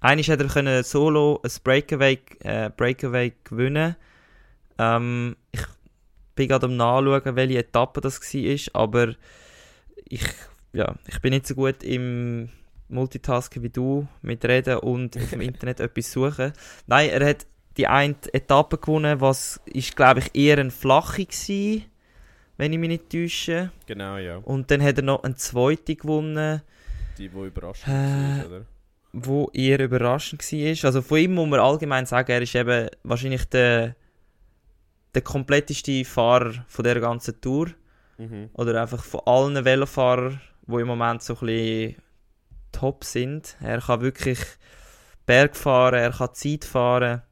eigentlich hätte er können solo ein Breakaway, äh, Breakaway gewinnen. Ähm, ich bin gerade am nachschauen, welche Etappe das war, aber ich, ja, ich bin nicht so gut im Multitasken wie du, mit Reden und auf dem Internet etwas suchen. Nein, er hat die eine Etappe gewonnen, was ist, glaube ich, eher ein flache war, wenn ich mich nicht täusche. Genau, ja. Und dann hat er noch eine zweite gewonnen, Die, die überraschend Äh, war, oder? wo eher überraschend war. Also von ihm muss man allgemein sagen, er ist eben wahrscheinlich der, der kompletteste Fahrer von der ganzen Tour. Mhm. Oder einfach von allen Velofahrern, die im Moment so ein bisschen top sind. Er kann wirklich Berg fahren, er kann Zeit fahren,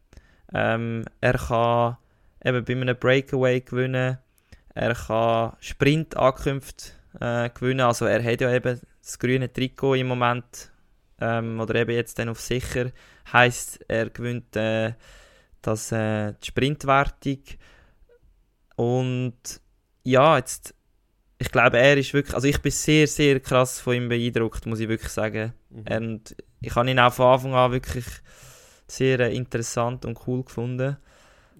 ähm, er kann eben bei einem Breakaway gewinnen, er kann Sprint-Ankünfte äh, gewinnen. Also er hat ja eben das grüne Trikot im Moment ähm, oder eben jetzt dann auf sicher. Heißt, er gewinnt äh, das, äh, die Sprintwertung und ja, jetzt ich glaube, er ist wirklich, also ich bin sehr, sehr krass von ihm beeindruckt, muss ich wirklich sagen. Mhm. Und ich habe ihn auch von Anfang an wirklich sehr äh, interessant und cool gefunden.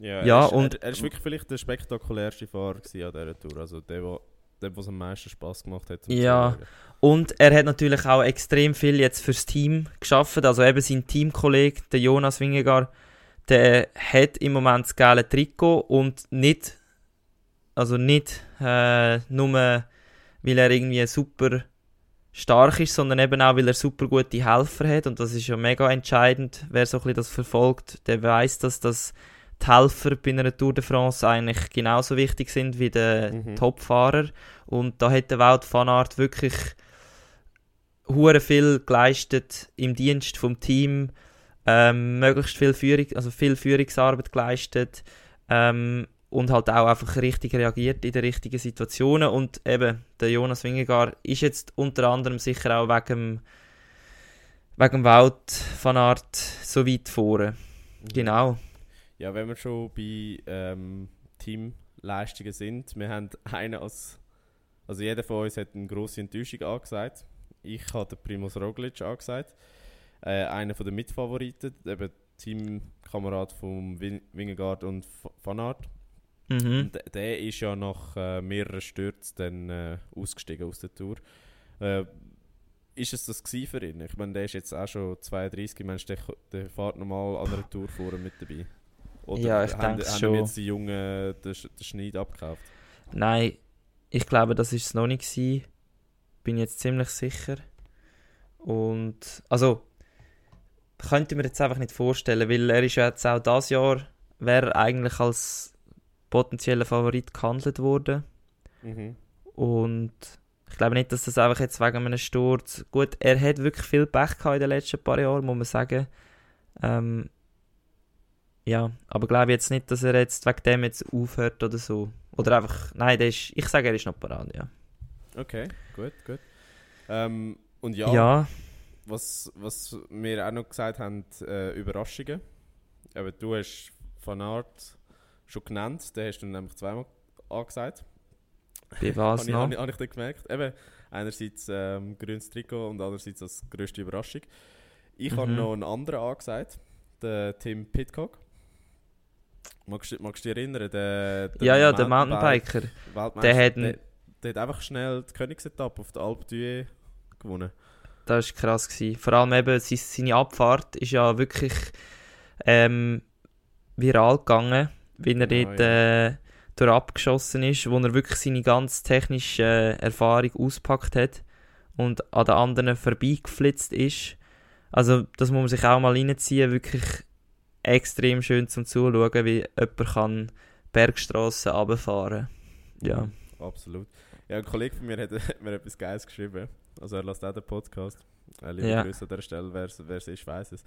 Ja, Ja, er ist, und- Er, er ist wirklich vielleicht der spektakulärste Fahrer an dieser Tour. Also der, wo, der, was am meisten Spaß gemacht hat. Ja. Und er hat natürlich auch extrem viel jetzt fürs Team geschafft. Also eben sein Teamkollege, der Jonas Wingegar, der hat im Moment das geile Trikot und nicht, also nicht äh, nur, weil er irgendwie super stark ist, sondern eben auch, weil er super gute Helfer hat. Und das ist ja mega entscheidend. Wer so ein bisschen das verfolgt, der weiß, dass das die Helfer bei einer Tour de France eigentlich genauso wichtig sind wie der Mhm. Topfahrer. Und da hat der Wout van Aert wirklich hure viel geleistet im Dienst vom Team, ähm, möglichst viel Führung, also viel Führungsarbeit geleistet ähm, und halt auch einfach richtig reagiert in den richtigen Situationen und eben der Jonas Wingegar ist jetzt unter anderem sicher auch wegen wegen Wout van Aert so weit vorne. Genau. Ja, wenn wir schon bei ähm, Teamleistungen sind, wir haben einen als. Also jeder von uns hat eine grosse Enttäuschung angesagt. Ich habe den Primoz Roglic angesagt. Äh, einer der Mitfavoriten, eben Teamkamerad von Win Wingegaard und Van Aert. Mhm. Und der- ist ja nach äh, mehreren Stürzen dann äh, ausgestiegen aus der Tour. Äh, ist es das gewesen für ihn? Ich meine, der ist jetzt auch schon 32, meinst du, der, der fährt nochmal an einer Tour vorne mit dabei? Oder Ja, ich haben, denke haben schon. ihm jetzt die Jungen den, den Schneid abgekauft? Nein, ich glaube, das ist es noch nicht gewesen. Bin jetzt ziemlich sicher. Und also könnte ich mir jetzt einfach nicht vorstellen, weil er ist ja jetzt auch das Jahr wäre eigentlich als potenzieller Favorit gehandelt worden. Mhm. Und ich glaube nicht, dass das einfach jetzt wegen einem Sturz. Gut, er hat wirklich viel Pech gehabt in den letzten paar Jahren, muss man sagen. Ähm, ja, aber glaube jetzt nicht, dass er jetzt wegen dem jetzt aufhört oder so. Oder einfach, nein, der ist, ich sage, er ist noch parat, ja. Okay, gut, gut. Ähm, und ja, Ja, Was, was wir auch noch gesagt haben, äh, Überraschungen. Aber du hast Van Aert schon genannt, den hast du nämlich zweimal angesagt. bei was Habe ich, noch? habe ich, habe ich dann gemerkt. Eben, einerseits ähm, grünes Trikot und andererseits als grösste Überraschung. Ich habe Mhm. noch einen anderen angesagt, den Tim Pitcock. Magst du, magst du dich erinnern? Der, der Ja, ja, der Mountainbike- Mountainbiker. Der hat der, der hat einfach schnell die Königsetappe auf der Alpe d'Huez gewonnen. Das war krass. Gewesen. Vor allem eben se- seine Abfahrt ist ja wirklich ähm, viral gegangen, wie er Genau, dort äh, durch abgeschossen ist, wo er wirklich seine ganz technische äh, Erfahrung auspackt hat und an den anderen vorbeigeflitzt ist. Also das muss man sich auch mal reinziehen, wirklich extrem schön zum Zuschauen, wie jemand kann Bergstrassen runterfahren Ja. Absolut. Ja, ein Kollege von mir hat, mir etwas Geiles geschrieben. Also er lässt auch den Podcast. Äh, liebe Ja. Grüße an dieser Stelle, wer es ist, weiß es.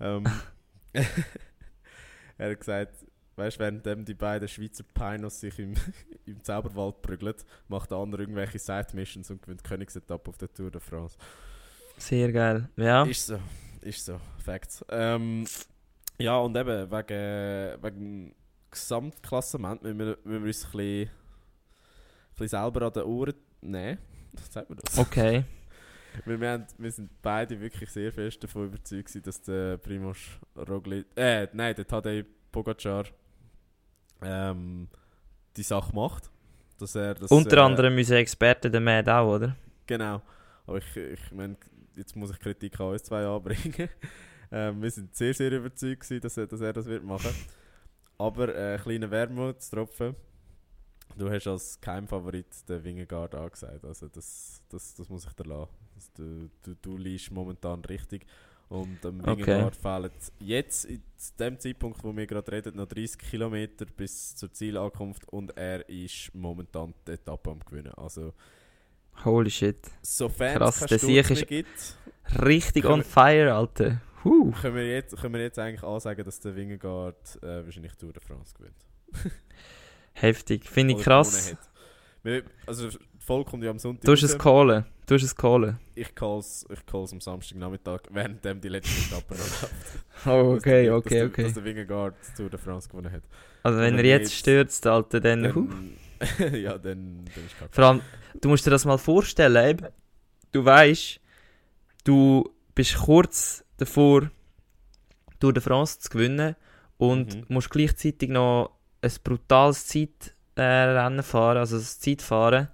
Ähm, er hat gesagt, weißt du, während die beiden Schweizer Pinos sich im, im Zauberwald prügeln, macht der andere irgendwelche Side-Missions und gewinnt Königsetappe auf der Tour de France. Sehr geil. Ja. Ist so, ist so, Facts. Ähm, ja, und eben, wegen, wegen dem Gesamtklassement müssen wir, müssen wir uns ein bisschen, ein bisschen selber an den Ohren nehmen. Sagt man das? Okay. Weil wir, haben, wir sind beide wirklich sehr fest davon überzeugt, dass der Primoz Roglic, äh, nein, der Tadej Pogacar ähm, die Sache macht. Dass er das, Unter äh, anderem unsere Experten, der Mad auch, oder? Genau. Aber ich, ich meine, jetzt muss ich Kritik an uns zwei anbringen. ähm, wir sind sehr, sehr überzeugt, gewesen, dass, er, dass er das wird machen. Aber äh, kleiner Wermutstropfen. Du hast als Keimfavorit den Wingegaard angesagt. Also das, das, das muss ich dir lassen. Also du, du, du liegst momentan richtig. Und am Okay. Wingegaard fehlen jetzt, in dem Zeitpunkt, wo wir gerade reden, noch 30 Kilometer bis zur Zielankunft. Und er ist momentan die Etappe am Gewinnen. Also Holy shit. Sofern Krass, es der Sieg ist- gibt, Richtig on fire, Alter. Huh. können wir jetzt, können wir jetzt eigentlich ansagen, dass der Wingegaard äh, wahrscheinlich Tour de France gewinnt. Heftig. Finde ich Oder krass. Also Folge kommt ja am Sonntag Du hast es callen. Du hast es callen. Ich calls, ich calls am Samstagnachmittag, währenddem die letzte Etappe noch läuft. Oh, Dass okay, dass okay, der, Dass okay. der Wingegaard Tour de France gewonnen hat. Also wenn er jetzt jetzt- stürzt, Alter, dann... huh. Dann, ja, dann, dann ist kein Vor allem, du musst dir das mal vorstellen, eben. Du weißt, du bist kurz davor, Tour de France zu gewinnen und Mhm. musst gleichzeitig noch ein brutales Zeitrennen fahren, also das Zeitfahren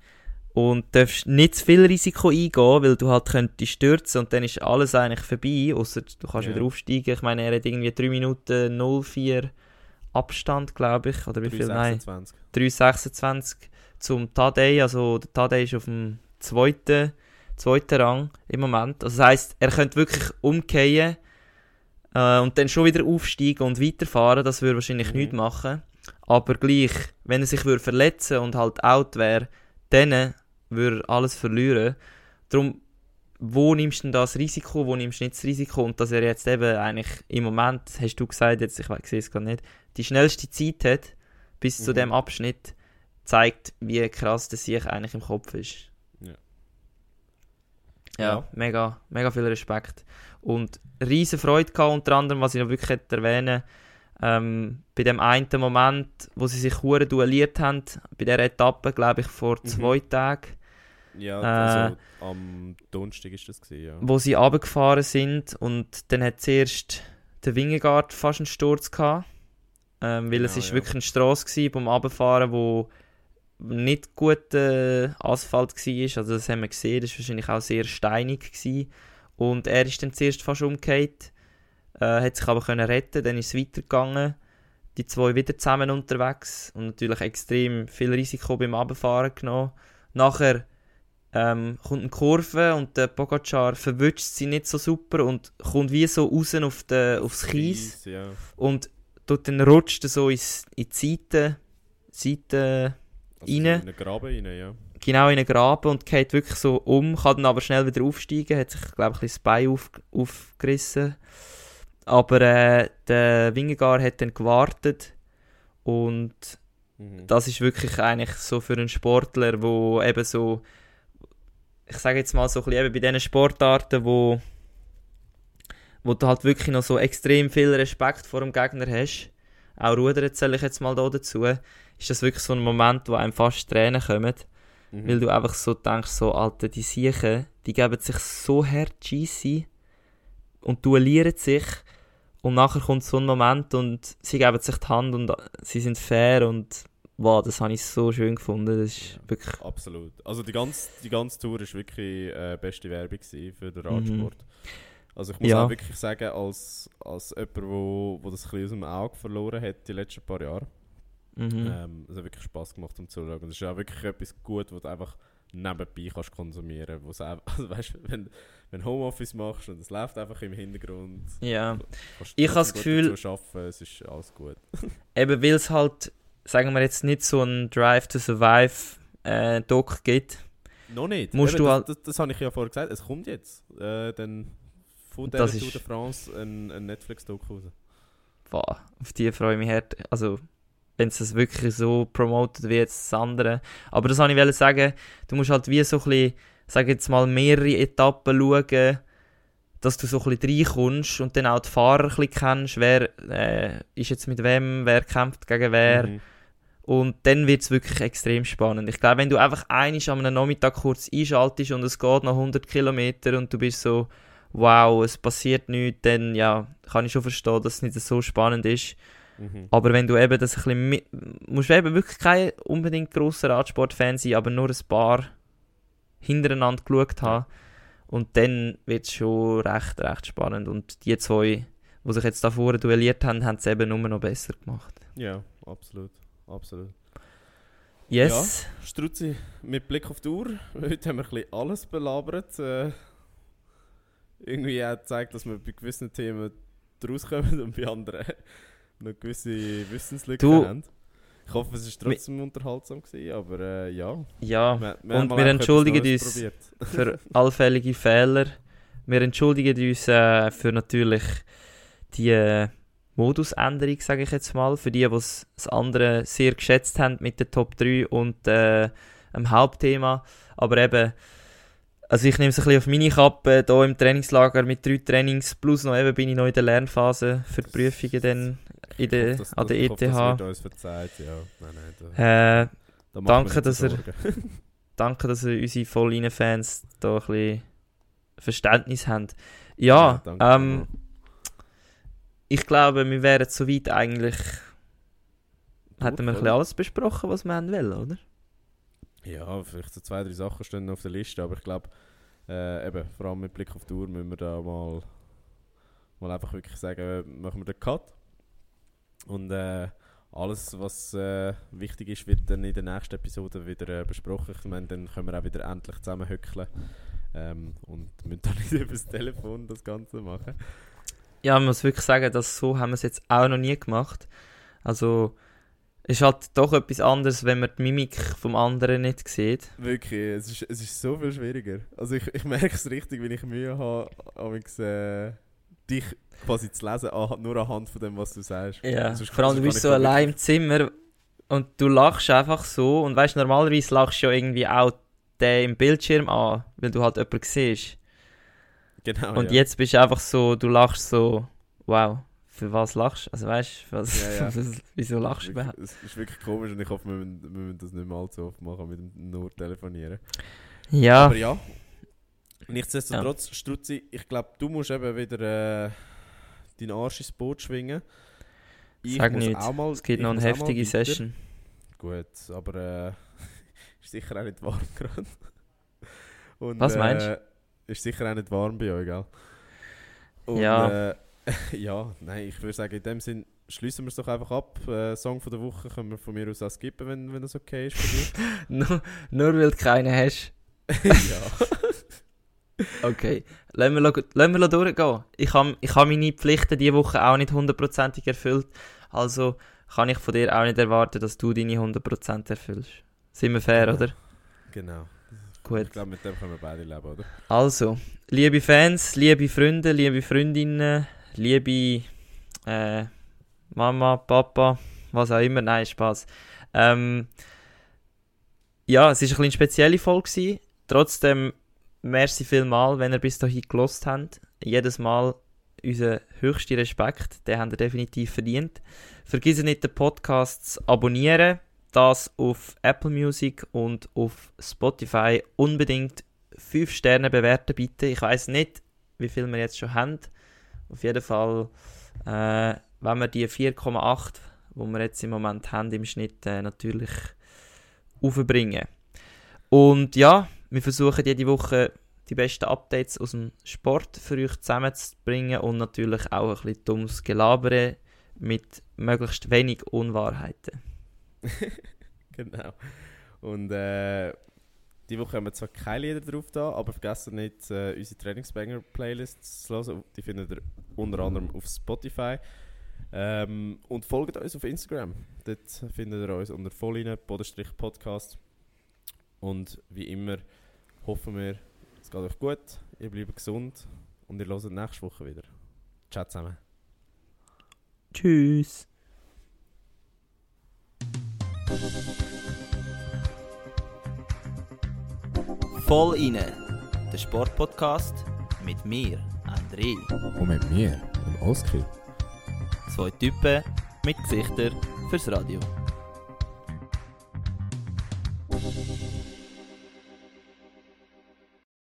und darfst nicht zu viel Risiko eingehen, weil du halt könntest stürzen und dann ist alles eigentlich vorbei, außer du kannst Ja. wieder aufsteigen. Ich meine, er hat irgendwie 3 Minuten 04 Abstand, glaube ich, oder wie viel? Nein, 326. 3,26 zum Tadej. Also der Tadej ist auf dem zweiten, zweiten Rang im Moment. Also das heisst, er könnte wirklich umkehren äh, und dann schon wieder aufsteigen und weiterfahren. Das würde wahrscheinlich Mhm. nichts machen. Aber gleich, wenn er sich würde verletzen und halt out wäre, dann würde er alles verlieren. Darum, wo nimmst du denn das Risiko, wo nimmst du nicht das Risiko? Und dass er jetzt eben eigentlich im Moment, hast du gesagt, jetzt, ich weiß- sehe es gar nicht, die schnellste Zeit hat, bis zu Mhm. dem Abschnitt, zeigt, wie krass der sich eigentlich im Kopf ist. Ja. Ja, Ja. Mega, mega viel Respekt. Und riesen Freude gehabt, unter anderem, was ich noch wirklich hätte erwähnen ähm, bei dem einen Moment, wo sie sich hure duelliert haben, bei der Etappe, glaube ich, vor Mhm. zwei Tagen, Ja, Äh, also am Donnerstag ist das gewesen, ja. wo sie runtergefahren sind und dann hat zuerst der Wingegaard fast einen Sturz gehabt, ähm, weil es Genau, ist ja. wirklich eine Straße gewesen beim Runterfahren, wo nicht gut äh, Asphalt war, also das haben wir gesehen, das war wahrscheinlich auch sehr steinig gewesen. und er ist dann zuerst fast umgekehrt, äh, hat sich aber können retten, dann ist es weitergegangen, die zwei wieder zusammen unterwegs und natürlich extrem viel Risiko beim Runterfahren genommen. Nachher ähm, kommt eine Kurve und der Pogacar verwünscht sie nicht so super und kommt wie so raus auf den, aufs Kies ja. und tut dann rutscht er so ins, in die Seite, Seite Also Rein. In einen Graben rein, ja. genau in einen Graben und geht wirklich so um, kann dann aber schnell wieder aufsteigen, hat sich, glaube ich, ein bisschen das Bein auf, aufgerissen. Aber äh, der Wingegaard hat dann gewartet und Mhm. das ist wirklich eigentlich so für einen Sportler, wo eben so, ich sage jetzt mal so ein bisschen eben bei diesen Sportarten, wo, wo du halt wirklich noch so extrem viel Respekt vor dem Gegner hast, auch Rudern zähle ich jetzt mal da dazu, ist das wirklich so ein Moment, wo einem fast Tränen kommen, Mhm. weil du einfach so denkst, so, Alter, die Siechen, die geben sich so hart Scheisse und duellieren sich und nachher kommt so ein Moment und sie geben sich die Hand und sie sind fair und wow, das habe ich so schön gefunden, das ist Ja. wirklich, Absolut. Also die ganze, die ganze Tour war wirklich äh, beste Werbung für den Mhm. Radsport. Also ich muss Ja. auch wirklich sagen, als, als jemand, wo, wo das ein bisschen aus dem Auge verloren hat die letzten paar Jahre, mhm. ähm, es hat wirklich Spaß gemacht zum Zuschauen. Es ist auch wirklich etwas gut, was du einfach nebenbei kannst konsumieren. Auch, also weißt, wenn wenn Homeoffice machst und es läuft einfach im Hintergrund, ja. Ich habe das Gefühl- arbeiten, es ist alles gut. Eben weil es halt, sagen wir jetzt nicht so ein Drive to Survive äh, Doc gibt, Noch nicht. Musst Eben, du das, das, das habe ich ja vorher gesagt, es kommt jetzt. Äh, dann von der Tour de France ein, ein Netflix-Doku raus. boah, auf die freue ich mich hart. Also, wenn es das wirklich so promotet wie jetzt das andere. Aber das wollte ich sagen, du musst halt wie so ein bisschen, sag jetzt mal, mehrere Etappen schauen, dass du so ein bisschen reinkommst und dann auch die Fahrer ein bisschen kennst, wer äh, ist jetzt mit wem, wer kämpft gegen wer. Mhm. Und dann wird es wirklich extrem spannend. Ich glaube, wenn du einfach einig an einem Nachmittag kurz einschaltest und es geht noch 100 Kilometer und du bist so, wow, es passiert nichts, dann ja, kann ich schon verstehen, dass es nicht so spannend ist. Mhm. Aber wenn du eben das ein bisschen mit, musst du eben wirklich kein unbedingt grosser Radsportfan sein, aber nur ein paar hintereinander geschaut haben. Und dann wird es schon recht, recht spannend. Und die zwei, die sich jetzt da vorne duelliert haben, haben es eben nur noch besser gemacht. Ja, absolut. absolut. Yes. Struzzi, mit Blick auf die Uhr, heute haben wir ein bisschen alles belabert. Äh, irgendwie auch gezeigt, dass wir bei gewissen Themen rauskommen und bei anderen noch gewisse Wissenslücken haben. Ich hoffe, es war trotzdem unterhaltsam, gewesen, aber äh, ja. Ja, Wir, Und haben mal wir entschuldigen uns. für allfällige Fehler. Wir entschuldigen uns äh, für natürlich die äh, Modusänderung, sage ich jetzt mal, für die, die das andere sehr geschätzt haben mit der Top 3 und äh, dem Hauptthema. Aber eben, also ich nehme es ein bisschen auf meine Kappe, hier im Trainingslager mit drei Trainings, plus noch eben bin ich noch in der Lernphase für die Prüfungen dann in der, hoffe, an der ich hoffe, ETH. Das uns verzeiht, ja. Nein, nein, da, Äh, da danke, dass er- Sorgen. danke, dass ihr unsere Vollinen-Fans da ein bisschen Verständnis habt. Ja, danke ähm, ich glaube, wir wären soweit eigentlich. Hätten wir ein bisschen alles besprochen, was wir haben wollen, oder? Ja, vielleicht so zwei, drei Sachen stehen noch auf der Liste, aber ich glaube, äh, eben, vor allem mit Blick auf die Uhr müssen wir da mal, mal einfach wirklich sagen, machen wir den Cut. Und äh, alles, was äh, wichtig ist, wird dann in der nächsten Episode wieder äh, besprochen. Ich meine, dann können wir auch wieder endlich zusammenhöckeln ähm, und müssen dann nicht über das Telefon das Ganze machen. Ja, man muss wirklich sagen, dass so haben wir es jetzt auch noch nie gemacht. Also, es ist halt doch etwas anderes, wenn man die Mimik vom anderen nicht sieht. Wirklich, es ist, es ist so viel schwieriger. Also ich, ich merke es richtig, wenn ich Mühe habe, amigs, äh, dich quasi zu lesen, nur anhand von dem, was du sagst. Ja, Sonst- vor allem du bist so allein im Zimmer und du lachst einfach so und weißt normalerweise lachst du ja irgendwie auch den im Bildschirm an, weil du halt jemanden siehst. Genau, und ja. jetzt bist du einfach so, du lachst so, wow, für was lachst du? Also weißt du, Ja, ja. wieso lachst du überhaupt? Es ist wirklich komisch und ich hoffe, wir müssen, wir müssen das nicht mehr allzu oft machen, mit dem nur telefonieren. Ja, Aber ja, nichtsdestotrotz, Struzzi, ich glaube, du musst eben wieder äh, deinen Arsch ins Boot schwingen. Ich sag nicht, auch mal- es gibt noch eine heftige. Session. Gut, aber äh, ist sicher auch nicht warm gerade. Und, Was meinst äh, Ist sicher auch nicht warm bei euch, gell? Und, Ja. Äh, ja, nein, ich würde sagen, in dem Sinn schließen wir es doch einfach ab. Äh, Song von der Woche können wir von mir aus auch skippen, wenn, wenn das okay ist für nur, nur weil du keine hast. dich. ja. Okay, lassen wir, lassen wir durchgehen. Ich habe ich hab meine Pflichten diese Woche auch nicht hundertprozentig erfüllt. Also kann ich von dir auch nicht erwarten, dass du deine 100% erfüllst. Sind wir fair, Genau. oder? Genau. Gut. Ich glaube, mit dem können wir beide leben, oder? Also, liebe Fans, liebe Freunde, liebe Freundinnen, liebe äh, Mama, Papa, was auch immer, nein, Spaß. Ähm, ja, es war eine bisschen spezielle Folge. gewesen. Trotzdem, merci vielmal, wenn ihr bis dahin gelost habt. Jedes Mal unser höchster Respekt, den habt ihr definitiv verdient. Vergiss nicht, den Podcast zu abonnieren. Das auf Apple Music und auf Spotify. Unbedingt 5 Sterne bewerten, bitte. Ich weiß nicht, wie viel wir jetzt schon haben. Auf jeden Fall, äh, wenn wir die 4,8, die wir jetzt im Moment haben, im Schnitt äh, natürlich aufbringen. Und ja, wir versuchen jede Woche die besten Updates aus dem Sport für euch zusammenzubringen und natürlich auch ein bisschen dummes Gelabere mit möglichst wenig Unwahrheiten. genau. Und äh, die Woche haben wir zwar keine Lieder drauf da, aber vergessen nicht, äh, unsere Trainingsbanger-Playlists zu hören. Die findet ihr unter anderem auf Spotify. Ähm, und folgt uns auf Instagram. Dort findet ihr uns unter Volline, Bodenstrich Podcast. Und wie immer hoffen wir, es geht euch gut, ihr bleibt gesund und ihr hört nächste Woche wieder. Ciao zusammen. Tschüss! Voll inne, der Sportpodcast mit mir, André. Und mit mir, dem Oski. Zwei Typen mit Gesichtern fürs Radio.